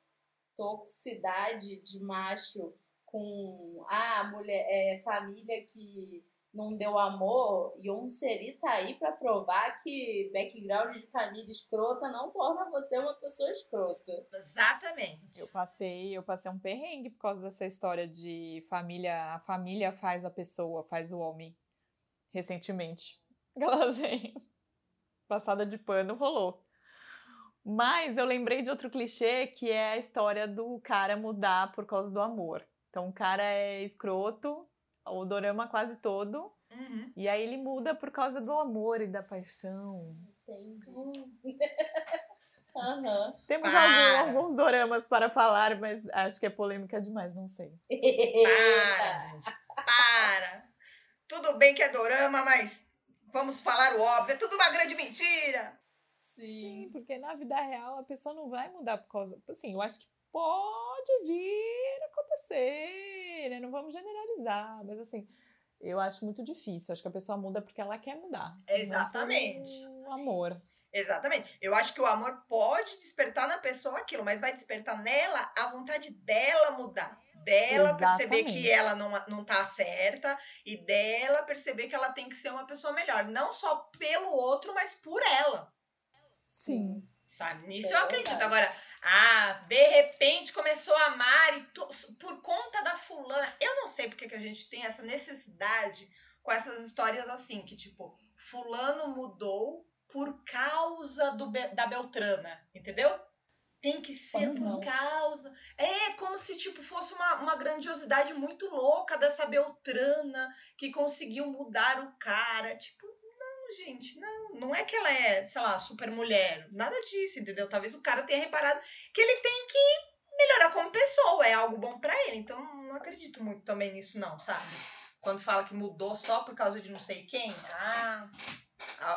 toxicidade de macho com ah, mulher, é, família que não deu amor, e um seri tá aí pra provar que background de família escrota não torna você uma pessoa escrota. Exatamente. Eu passei, eu passei um perrengue por causa dessa história de família, a família faz a pessoa, faz o homem. Recentemente. Assim, passada de pano rolou. Mas eu lembrei de outro clichê que é a história do cara mudar por causa do amor. Então o cara é escroto, o dorama quase todo, Uhum. e aí ele muda por causa do amor e da paixão. Entendi. Aham. Temos Para. algum- alguns doramas para falar, mas acho que é polêmica demais, não sei. Para, gente. Para. tudo bem que é dorama, mas vamos falar o óbvio, é tudo uma grande mentira. Sim. Sim, porque na vida real a pessoa não vai mudar por causa. Assim, eu acho que pode vir a acontecer, né? Não vamos generalizar, mas assim, eu acho muito difícil. Acho que a pessoa muda porque ela quer mudar. Exatamente. O amor. Exatamente. Eu acho que o amor pode despertar na pessoa aquilo, mas vai despertar nela a vontade dela mudar. Dela Exatamente. perceber que ela não, não tá certa e dela perceber que ela tem que ser uma pessoa melhor. Não só pelo outro, mas por ela. Sim. Sabe? Nisso é eu acredito. Agora, ah, de repente começou a amar e por conta da fulana. Eu não sei porque que a gente tem essa necessidade com essas histórias assim, que tipo, fulano mudou por causa do, da Beltrana, entendeu? Tem que ser por não. causa. É como se tipo fosse uma, uma grandiosidade muito louca dessa Beltrana que conseguiu mudar o cara. Tipo, gente, não. Não é que ela é, sei lá, super mulher. Nada disso, entendeu? Talvez o cara tenha reparado que ele tem que melhorar como pessoa. É algo bom para ele. Então, não acredito muito também nisso, não, sabe? Quando fala que mudou só por causa de não sei quem. Ah.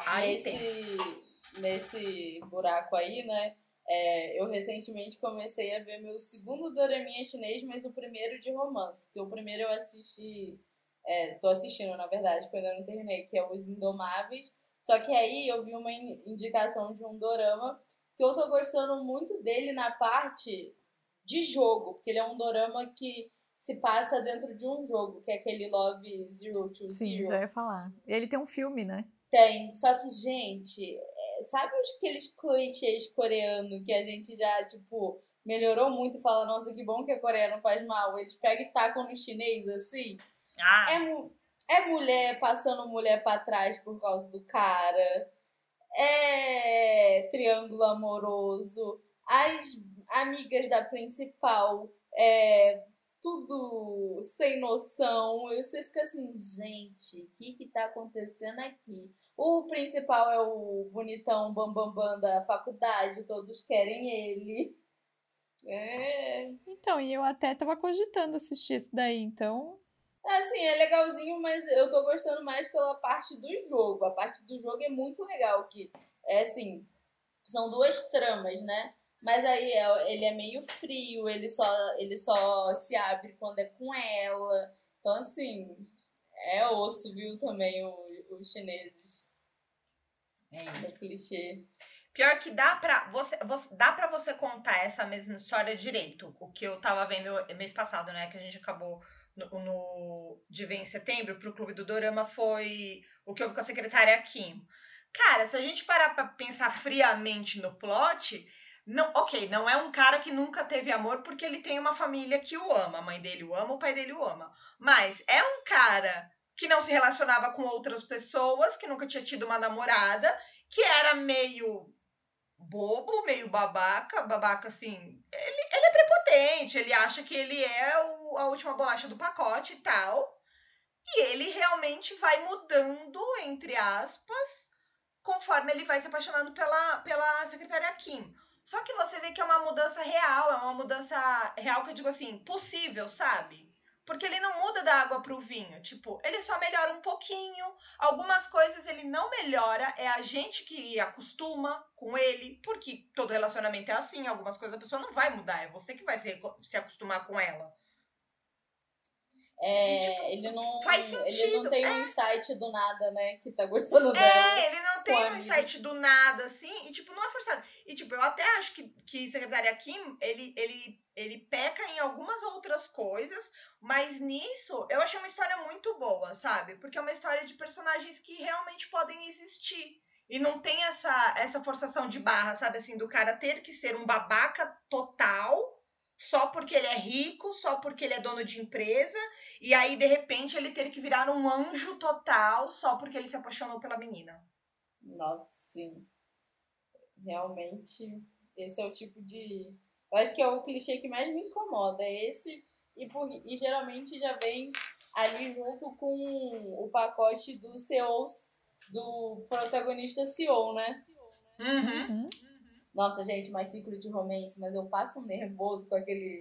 Aí nesse, tem. nesse buraco aí, né? É, eu recentemente comecei a ver meu segundo doraminha chinês, mas o primeiro de romance. Porque o primeiro eu assisti é, tô assistindo, na verdade, porque eu ainda não terminei, que é Os Indomáveis. Só que aí eu vi uma indicação de um dorama que eu tô gostando muito dele na parte de jogo, porque ele é um dorama que se passa dentro de um jogo, que é aquele Love Zero to Zero. Sim, já ia falar. Ele tem um filme, né? Tem. Só que, gente, é, sabe aqueles clichês coreanos que a gente já, tipo, melhorou muito e fala, nossa, que bom que a Coreia não faz mal. Eles pegam e tacam no chinês, assim. Ah. É, é mulher passando mulher para trás por causa do cara. É triângulo amoroso. As amigas da principal. É tudo sem noção. Você fica assim, gente, o que que tá acontecendo aqui? O principal é o bonitão bambambam bam, bam da faculdade, todos querem ele. É. Então, e eu até tava cogitando assistir isso daí, então Assim, é legalzinho, mas eu tô gostando mais pela parte do jogo. A parte do jogo é muito legal, que é assim, são duas tramas, né? Mas aí é, ele é meio frio, ele só, ele só se abre quando é com ela. Então, assim, é osso, viu, também o, os chineses. É. é clichê. Pior que dá pra você, você, dá pra você contar essa mesma história direito. O que eu tava vendo mês passado, né? Que a gente acabou no, no de Vem em Setembro pro Clube do Dorama foi o que houve com a secretária Kim. Cara, se a gente parar pra pensar friamente no plot, não, ok, não é um cara que nunca teve amor porque ele tem uma família que o ama. A mãe dele o ama, o pai dele o ama. Mas é um cara que não se relacionava com outras pessoas, que nunca tinha tido uma namorada, que era meio bobo, meio babaca, babaca assim. Ele, ele é prepotente, ele acha que ele é o, a última bolacha do pacote e tal. E ele realmente vai mudando, entre aspas, conforme ele vai se apaixonando pela, pela secretária Kim. Só que você vê que é uma mudança real, é uma mudança real que eu digo assim, possível, sabe? Porque ele não muda da água pro vinho. Tipo, ele só melhora um pouquinho. Algumas coisas ele não melhora. É a gente que acostuma com ele. Porque todo relacionamento é assim. Algumas coisas a pessoa não vai mudar. É você que vai se, se acostumar com ela. É, e, tipo, ele não faz sentido. ele não tem é. um insight do nada, né, que tá gostando é, dela. É, ele não tem um insight do nada, assim, e tipo, não é forçado. E tipo, eu até acho que, que Secretária Kim, ele, ele, ele peca em algumas outras coisas, mas nisso eu achei uma história muito boa, sabe? Porque é uma história de personagens que realmente podem existir. E não tem essa, essa forçação de barra, sabe, assim, do cara ter que ser um babaca total só porque ele é rico, só porque ele é dono de empresa, e aí de repente ele ter que virar um anjo total só porque ele se apaixonou pela menina. Nossa, sim. Realmente, esse é o tipo de. Eu acho que é o clichê que mais me incomoda. É esse, e, por... e geralmente já vem ali junto com o pacote do CEO, do protagonista CEO, né? Uhum. uhum. Nossa, gente, mais ciclo de romance, mas eu passo um nervoso com aquele,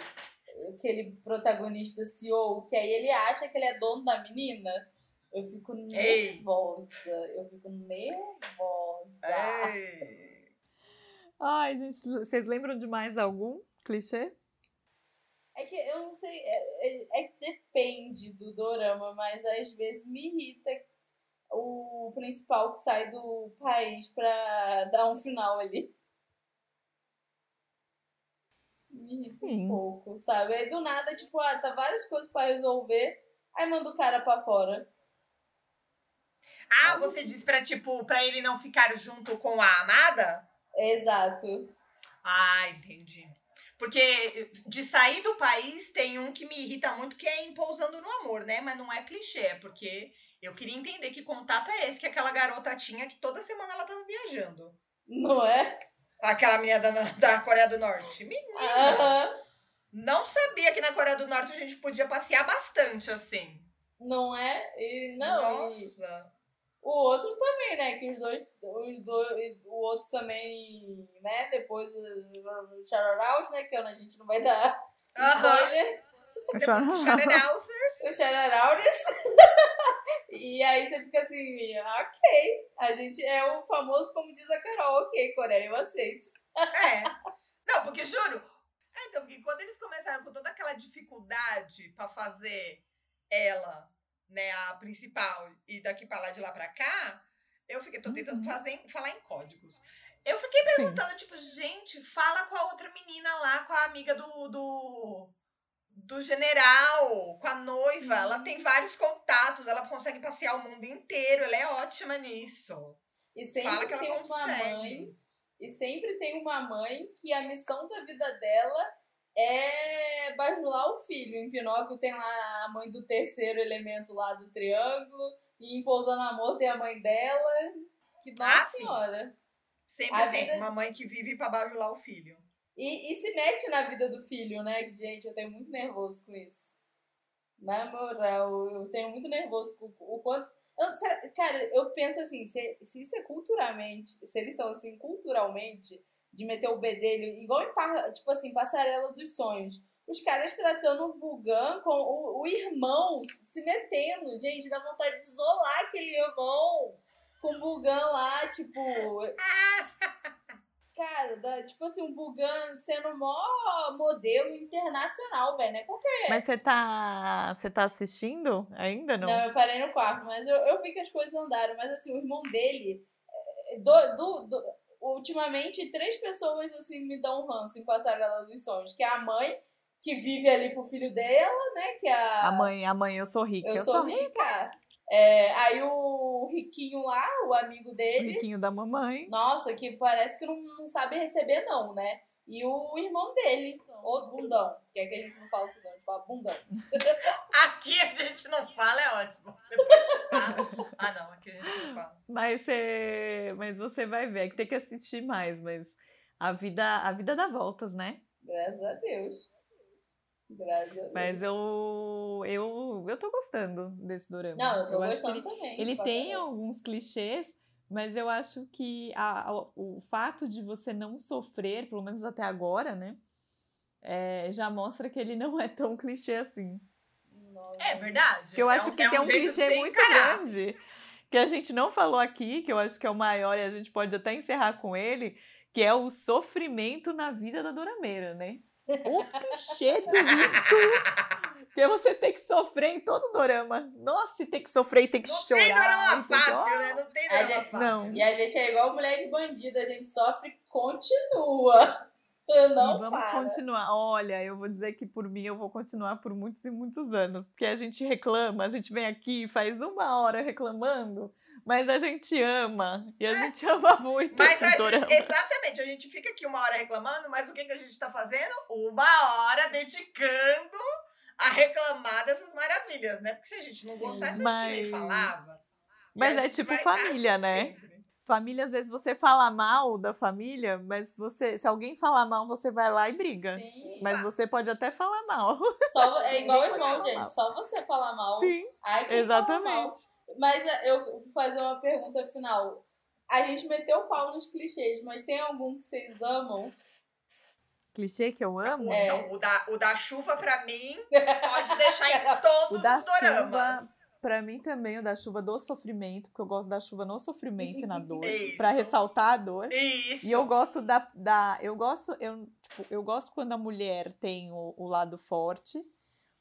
aquele protagonista CEO, que aí ele acha que ele é dono da menina. Eu fico nervosa. Ei. Eu fico nervosa. Ei. Ai, gente, vocês lembram de mais algum clichê? É que eu não sei, é, é, é, que depende do dorama, mas às vezes me irrita o principal que sai do país pra dar um final ali. Me irrita Sim. um pouco, sabe? Aí do nada, tipo, ah, tá várias coisas para resolver, aí manda o cara pra fora. Ah, você disse pra, tipo, pra ele não ficar junto com a amada? Exato. Ah, entendi. Porque de sair do país tem um que me irrita muito, que é impousando no amor, né? Mas não é clichê, é porque eu queria entender que contato é esse que aquela garota tinha que toda semana ela tava viajando. Não é? Aquela minha da, da Coreia do Norte. Menina! Uh -huh. Não sabia que na Coreia do Norte a gente podia passear bastante assim. Não é? E, não. Nossa! E... O outro também, né? Que os dois, os dois o outro também, né? Depois o Shout né? Que a gente não vai dar uh -huh. Os Shout E aí você fica assim, ok. A gente é o famoso, como diz a Carol, ok, Coreia, eu aceito. É. Não, porque juro. É, então, porque quando eles começaram com toda aquela dificuldade para fazer ela né, a principal, e daqui para lá de lá para cá, eu fiquei, tô tentando uhum. fazer, falar em códigos. Eu fiquei perguntando, Sim. tipo, gente, fala com a outra menina lá, com a amiga do, do, do general, com a noiva. Ela tem vários contatos, ela consegue passear o mundo inteiro, ela é ótima nisso. E sempre fala que ela tem consegue. uma mãe, e sempre tem uma mãe que a missão da vida dela é bajular o filho. Em Pinóquio tem lá a mãe do terceiro elemento lá do triângulo. E em Pousando Amor tem a mãe dela. Que nossa ah, senhora. Sempre a tem vida... uma mãe que vive pra bajular o filho. E, e se mete na vida do filho, né? Gente, eu tenho muito nervoso com isso. Na moral, eu tenho muito nervoso com o quanto. Eu, cara, eu penso assim, se, se isso é culturalmente, se eles são assim culturalmente, de meter o bedelho, igual em, tipo assim, Passarela dos Sonhos. Os caras tratando o Bugan com o, o irmão se metendo. Gente, dá vontade de isolar aquele irmão com o Bugan lá, tipo. Cara, dá, tipo assim, um Bugan sendo mó modelo internacional, velho, né? Qualquer. Mas você tá. Você tá assistindo ainda, não? Não, eu parei no quarto, mas eu, eu vi que as coisas andaram. Mas assim, o irmão dele. É, do, do, do ultimamente, três pessoas, assim, me dão um ranço em Passarela dos Sonhos. Que é a mãe, que vive ali pro filho dela, né? Que é a... a mãe, a mãe, eu sou rica. Eu, eu sou, sou, rica. rica. É, aí o riquinho lá, o amigo dele. O riquinho da mamãe. Nossa, que parece que não, não sabe receber, não, né? E o irmão dele, outro bundão. Que é que a gente não fala cuzão, a gente fala bundão. aqui a gente não fala, é ótimo. ah, não, aqui a gente não fala. Mas você, mas você vai ver, é que tem que assistir mais, mas a vida, a vida dá voltas, né? Graças a Deus. Graças. Mas eu, eu, eu tô gostando desse dorama. Não, eu tô eu gostando ele, também. Ele tem alguns clichês, mas eu acho que a, a, o fato de você não sofrer, pelo menos até agora, né? É, já mostra que ele não é tão clichê assim. É verdade. Que eu acho é um, que é tem um, um clichê muito encarar. grande. Que a gente não falou aqui, que eu acho que é o maior, e a gente pode até encerrar com ele, que é o sofrimento na vida da Dorameira, né? O clichê do mito porque você tem que sofrer em todo dorama. Nossa, tem que sofrer e tem que não chorar. Não tem dorama fácil, né? Não tem dorama gente, fácil. Não. E a gente é igual mulher de bandido, a gente sofre e continua. Não e vamos para. continuar. Olha, eu vou dizer que por mim eu vou continuar por muitos e muitos anos. Porque a gente reclama, a gente vem aqui faz uma hora reclamando. Mas a gente ama. E a é. gente ama muito. Mas a gente, exatamente, a gente fica aqui uma hora reclamando, mas o que, que a gente tá fazendo? Uma hora dedicando a reclamar dessas maravilhas, né? Porque se a gente não gostasse, mas... a gente nem falava. Mas é tipo família, né? Sempre. Família, às vezes você fala mal da família, mas você, se alguém falar mal, você vai lá e briga. Sim. Mas você pode até falar mal. Só, é igual irmão, gente. Mal. Só você falar mal. Sim. Ai, exatamente. Mas é, eu vou fazer uma pergunta final. A gente meteu o pau nos clichês, mas tem algum que vocês amam? clichê que eu amo. É. Então, o da, o da chuva, pra mim, pode deixar em todos os doramas. Chuva, pra mim também, o da chuva do sofrimento, porque eu gosto da chuva no sofrimento e na dor, Isso. pra ressaltar a dor. Isso. E eu gosto da, da eu gosto eu, tipo, eu gosto quando a mulher tem o, o lado forte,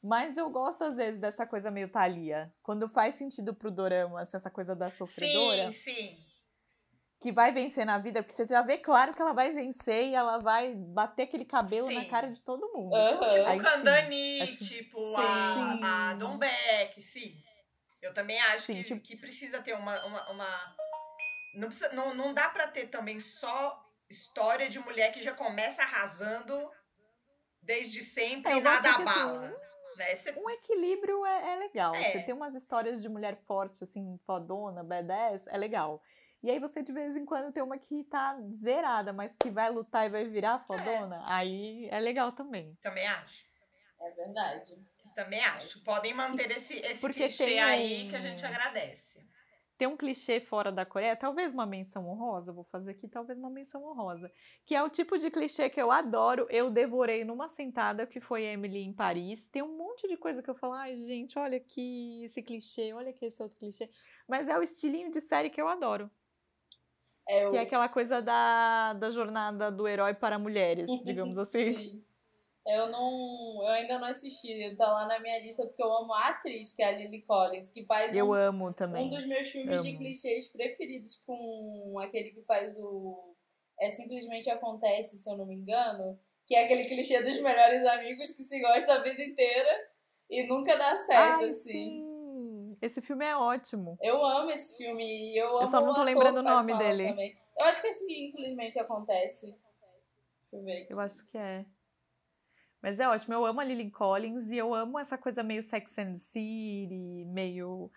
mas eu gosto às vezes dessa coisa meio Thalia, quando faz sentido pro dorama, assim, essa coisa da sofredora, Sim, sim. que vai vencer na vida, porque você já vê claro que ela vai vencer e ela vai bater aquele cabelo na Sim. cara de todo mundo. Aham. Tipo Aí sim, Kandani, acho que- tipo Sim. a, a Dom Beck, sim. Eu também acho Sim, que, tipo- que precisa ter uma. uma, uma- Não, precisa, não, não dá pra ter também só história de mulher que já começa arrasando desde sempre É, e nada que, assim, abala. Né? Você- Um equilíbrio é, é legal. É. Você tem umas histórias de mulher forte, assim, fodona, badass, é legal. E aí você de vez em quando tem uma que tá zerada, mas que vai lutar e vai virar fodona, aí é legal também. Também acho. É verdade. Também acho. Podem manter esse, esse Porque clichê tem aí que a gente agradece. Tem um clichê fora da Coreia, talvez uma menção honrosa, vou fazer aqui, talvez uma menção honrosa, que é o tipo de clichê que eu adoro, eu devorei numa sentada, que foi Emily em Paris. Tem um monte de coisa que eu falo, ai gente, olha aqui esse clichê, olha aqui esse outro clichê. Mas é o estilinho de série que eu adoro. É o... Que é aquela coisa da, da jornada do herói para mulheres, digamos assim. Sim. Eu não. Eu ainda não assisti. Tá lá na minha lista porque eu amo a atriz, que é a Lily Collins, que faz Eu um, amo também. um dos meus filmes de Amo. clichês preferidos com aquele que faz o. É simplesmente acontece, se eu não me engano. Que é aquele clichê dos melhores amigos que se gostam a vida inteira e nunca dá certo, Ai, assim. sim. Esse filme é ótimo. Eu amo esse filme e eu amo só não tô lembrando o nome dele. Também. Eu acho que esse infelizmente acontece. Deixa eu ver. aqui. Eu acho que é. Mas é ótimo, eu amo a Lily Collins e eu amo essa coisa meio Sex and City, meio.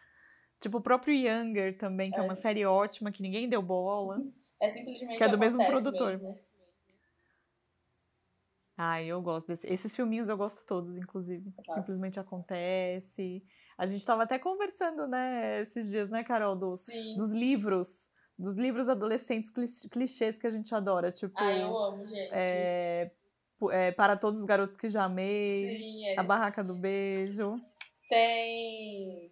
Tipo, o próprio Younger também, que é, É. uma série ótima que ninguém deu bola. É simplesmente Que é do mesmo produtor. mesmo. Ai, eu gosto desse. Esses filminhos eu gosto todos, inclusive. Nossa. Simplesmente acontece. A gente tava até conversando, né, esses dias, né, Carol, dos, Sim. dos livros. Dos livros adolescentes clichês que a gente adora. Tipo. Ah, eu amo, gente. é, é, Para Todos os Garotos que Já Amei. Sim, é. A Barraca do Beijo. tem.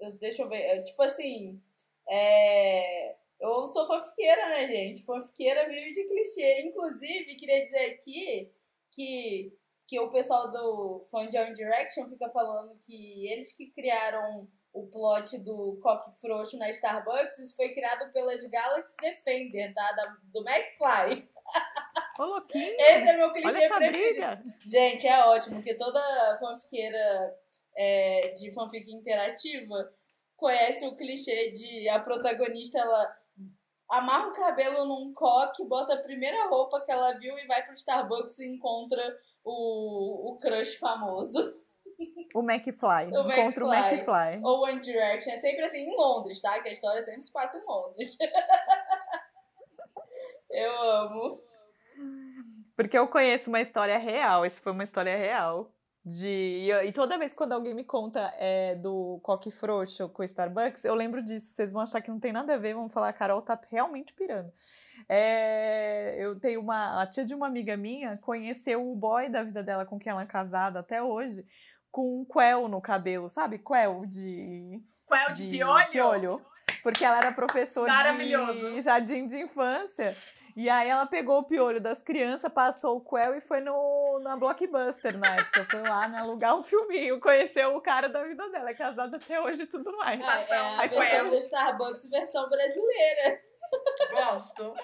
eu- Deixa eu ver. é, Tipo assim. É... Eu sou fanfiqueira, né, gente? Fanfiqueira vive de clichê. Inclusive, queria dizer aqui que, que o pessoal do fã de One Direction fica falando que eles que criaram o plot do coque frouxo na Starbucks, isso foi criado pelas Galaxy Defender, tá? Da, do McFly. Ô, louquinho! Esse é meu clichê preferido. briga! Gente, é ótimo, porque toda fanfiqueira é, de fanfic interativa conhece o clichê de a protagonista, ela amarra o cabelo num coque, bota a primeira roupa que ela viu e vai pro Starbucks e encontra o, o crush famoso. O McFly. O Encontra o McFly. McFly. Ou One Direction. É sempre assim, em Londres, tá? Que a história sempre se passa em Londres. Eu amo. Porque eu conheço uma história real. Esse foi uma história real. De... E, toda vez quando alguém me conta é, do coque frouxo com o Starbucks, eu lembro disso. Vocês vão achar que não tem nada a ver, vão falar, a Carol tá realmente pirando. É, eu tenho uma. A tia de uma amiga minha conheceu o boy da vida dela com quem ela é casada até hoje, com um quel no cabelo, sabe? Quel de. Qual é o de, piolho? piolho. Porque ela era professora de jardim de infância. E aí ela pegou o piolho das crianças, passou o quel e foi no, na Blockbuster na época. Foi lá, né, alugar um filminho, conheceu o cara da vida dela, é casada até hoje e tudo mais. Ah, é a Aí versão do Starbucks versão brasileira. Gosto.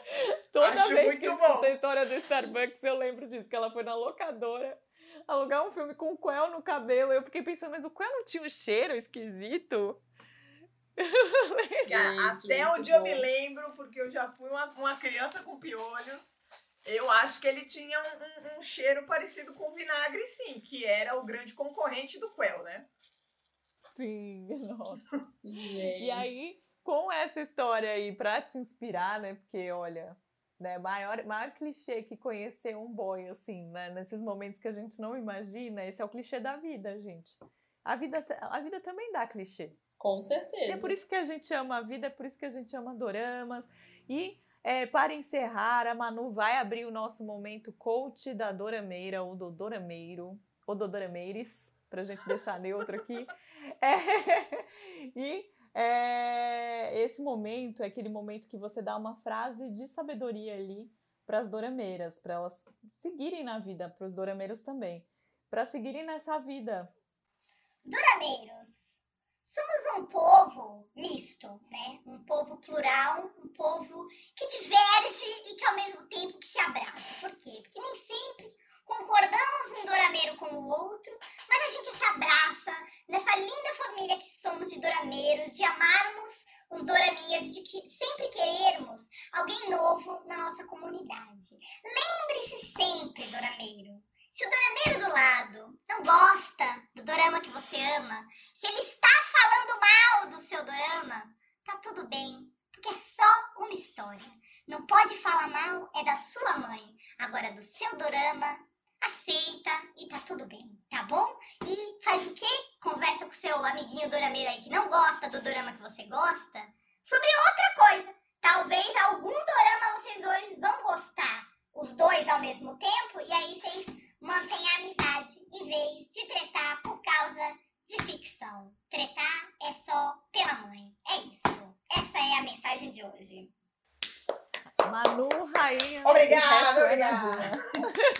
Toda Acho vez muito que eu bom. a história do Starbucks, eu lembro disso, que ela foi na locadora alugar um filme com o quel no cabelo. Eu fiquei pensando, mas o quel não tinha um cheiro esquisito? Gente, Até muito onde eu bom. me lembro, porque eu já fui uma, uma criança com piolhos, eu acho que ele tinha um, um- um cheiro parecido com vinagre, sim, que era o grande concorrente do Quell, né? Sim, nossa. Gente. E aí, com essa história aí pra te inspirar, né? Porque, olha, né, maior, maior clichê que conhecer um boy, assim, né? Nesses momentos que a gente não imagina, esse é o clichê da vida, gente. A vida, a vida também dá clichê. Com certeza. é por isso que a gente ama a vida, é por isso que a gente ama doramas. E, é, para encerrar, a Manu vai abrir o nosso momento coach da Dorameira, ou do Dorameiro, ou do Dorameires. Pra gente deixar neutro aqui. É, e é, esse momento é aquele momento que você dá uma frase de sabedoria ali para as dorameiras, para elas seguirem na vida, para os dorameiros também, para seguirem nessa vida. Dorameiros, somos um povo misto, né? Um povo plural, um povo que diverge e que ao mesmo tempo que se abraça. Por quê? Porque nem sempre concordamos um dorameiro com o outro, mas a gente se abraça nessa linda família que somos de dorameiros, de amarmos os doraminhas, de que sempre querermos alguém novo na nossa comunidade. Lembre-se sempre, dorameiro, se o dorameiro do lado não gosta do dorama que você ama, se ele está falando mal do seu dorama, tá tudo bem, porque é só uma história. Não pode falar mal é da sua mãe. Agora do seu dorama aceita e tá tudo bem, tá bom? E faz o quê? Conversa com seu amiguinho dorameiro aí que não gosta do dorama que você gosta sobre outra coisa. Talvez algum dorama vocês dois vão gostar, os dois ao mesmo tempo, e aí vocês mantêm a amizade em vez de tretar por causa de ficção. Tretar é só pela mãe. É isso. Essa é a mensagem de hoje. Manu, rainha. Obrigada, obrigada.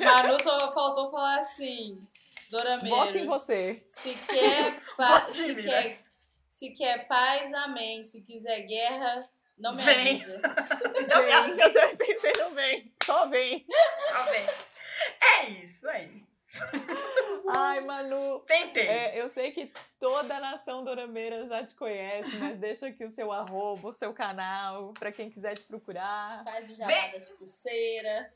Manu só faltou falar assim. Dorameiro. Voto em você. Se quer, pa- se, mim, quer, né? se quer paz, amém. Se quiser guerra, não me Vem. avisa. Vem, eu também pensei no vem. Só vem. Tá bem. É isso, é isso. Ai, Manu. Tentei. É, eu sei que toda a nação dorameira já te conhece, mas deixa aqui o seu arroba, o seu canal, pra quem quiser te procurar. Faz o jabá Vem. das pulseiras.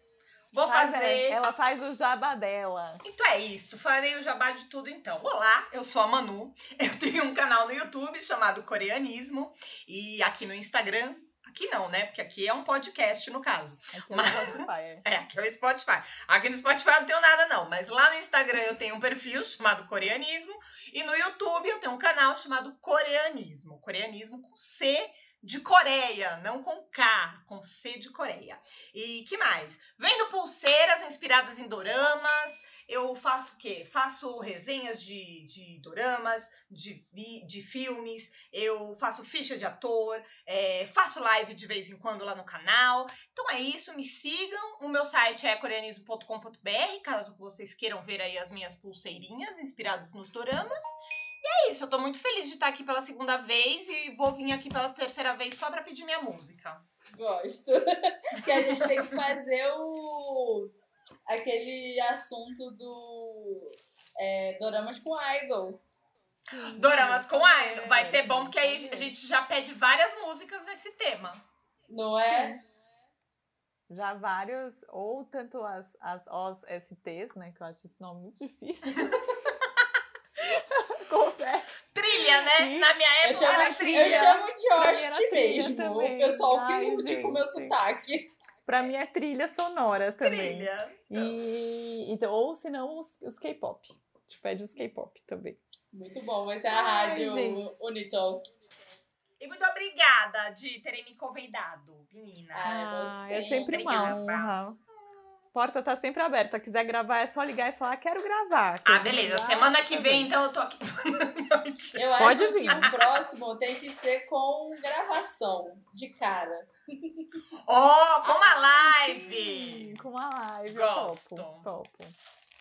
Vou Faz, fazer. Ela faz o jabá dela. Então é isso, farei o jabá de tudo então. Olá, eu sou a Manu, eu tenho um canal no YouTube chamado Coreanismo e aqui no Instagram, aqui não, né? Porque aqui é um podcast no caso. Aqui é Mas- o Spotify, é. É, aqui é o Spotify. Aqui no Spotify eu não tenho nada não, mas lá no Instagram eu tenho um perfil chamado Coreanismo e no YouTube eu tenho um canal chamado Coreanismo. Coreanismo com C de Coreia, não com K, com C de Coreia. E que mais? Vendo pulseiras inspiradas em doramas. Eu faço o quê? Faço resenhas de, de doramas, de, vi- de filmes, eu faço ficha de ator, é, faço live de vez em quando lá no canal. Então é isso, me sigam. O meu site é coreanismo.com.br, caso vocês queiram ver aí as minhas pulseirinhas inspiradas nos doramas. E é isso, eu tô muito feliz de estar aqui pela segunda vez e vou vir aqui pela terceira vez só pra pedir minha música. Gosto. que a gente tem que fazer o. aquele assunto do. é, doramas com idol. Doramas com É, Idol. Vai ser bom porque aí a gente já pede várias músicas nesse tema. Não é? Já vários, ou tanto as, as OSTs, né? Que eu acho esse nome muito difícil. Confesso. Trilha, né? Na minha Eu época chamo, era eu trilha. chamo de host mesmo. O pessoal que lute com o meu sotaque. Pra mim é trilha sonora também. Trilha. E, então, ou se não, os, os K-pop. A gente pede os K-pop também. Muito bom, vai ser a Ai, rádio gente. Unitalk. E muito obrigada de terem me convidado, menina. Ah, volte é sempre uma honra. Porta tá sempre aberta. Quiser gravar, é só ligar e falar, quero gravar. Ah, Quero beleza. gravar, Semana que vem, então, eu tô aqui. Eu Pode acho vir. que o próximo tem que ser com gravação de cara. Ó, com uma Sim, live! com uma live. Gosto. Topo, topo.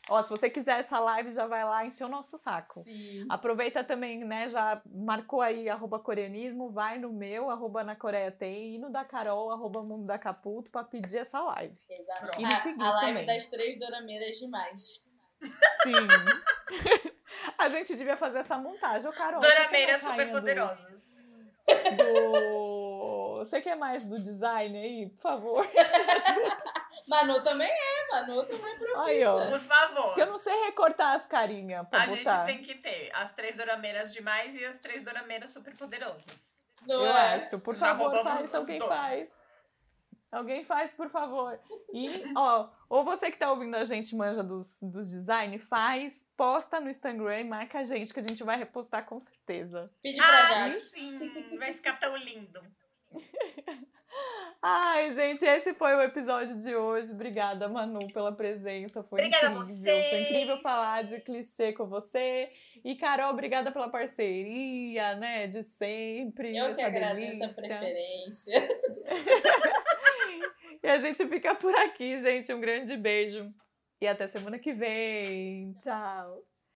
Ó, se você quiser essa live, já vai lá encher o nosso saco. Sim. Aproveita também, né? Já marcou aí arroba coreanismo, vai no meu, arroba na Coreia tem, e no da Carol, arroba mundo da Caputo, pra pedir essa live. Exato. E me A, seguir a live também. das três dorameiras demais. Sim. A gente devia fazer essa montagem. Ô, Carol, é Dorameiras super poderosas. Do... Você quer mais do design aí, por favor? Manu também é, Manu também é Aí, ó. profissa. Por favor. Porque eu não sei recortar as carinhas pra A gente botar. tem que ter as três dorameiras demais e as três dorameiras super poderosas. Não Eu é? acho. Por Já favor, faz. Alguém dois. faz. Alguém faz, por favor. E, ó, ou você que tá ouvindo a gente manja dos, dos design, faz, posta no Instagram e marca a gente, que a gente vai repostar com certeza. Pede pra Ah, Jaque. sim! Vai ficar tão lindo. Ai, gente, esse foi o episódio de hoje. Obrigada, Manu, pela presença. Foi Obrigada a incrível. vocês. Foi incrível falar de clichê com você. E, Carol, obrigada pela parceria, né? De sempre. Eu que agradeço a delícia. preferência. E a gente fica por aqui, gente. Um grande beijo. E até semana que vem. Tchau.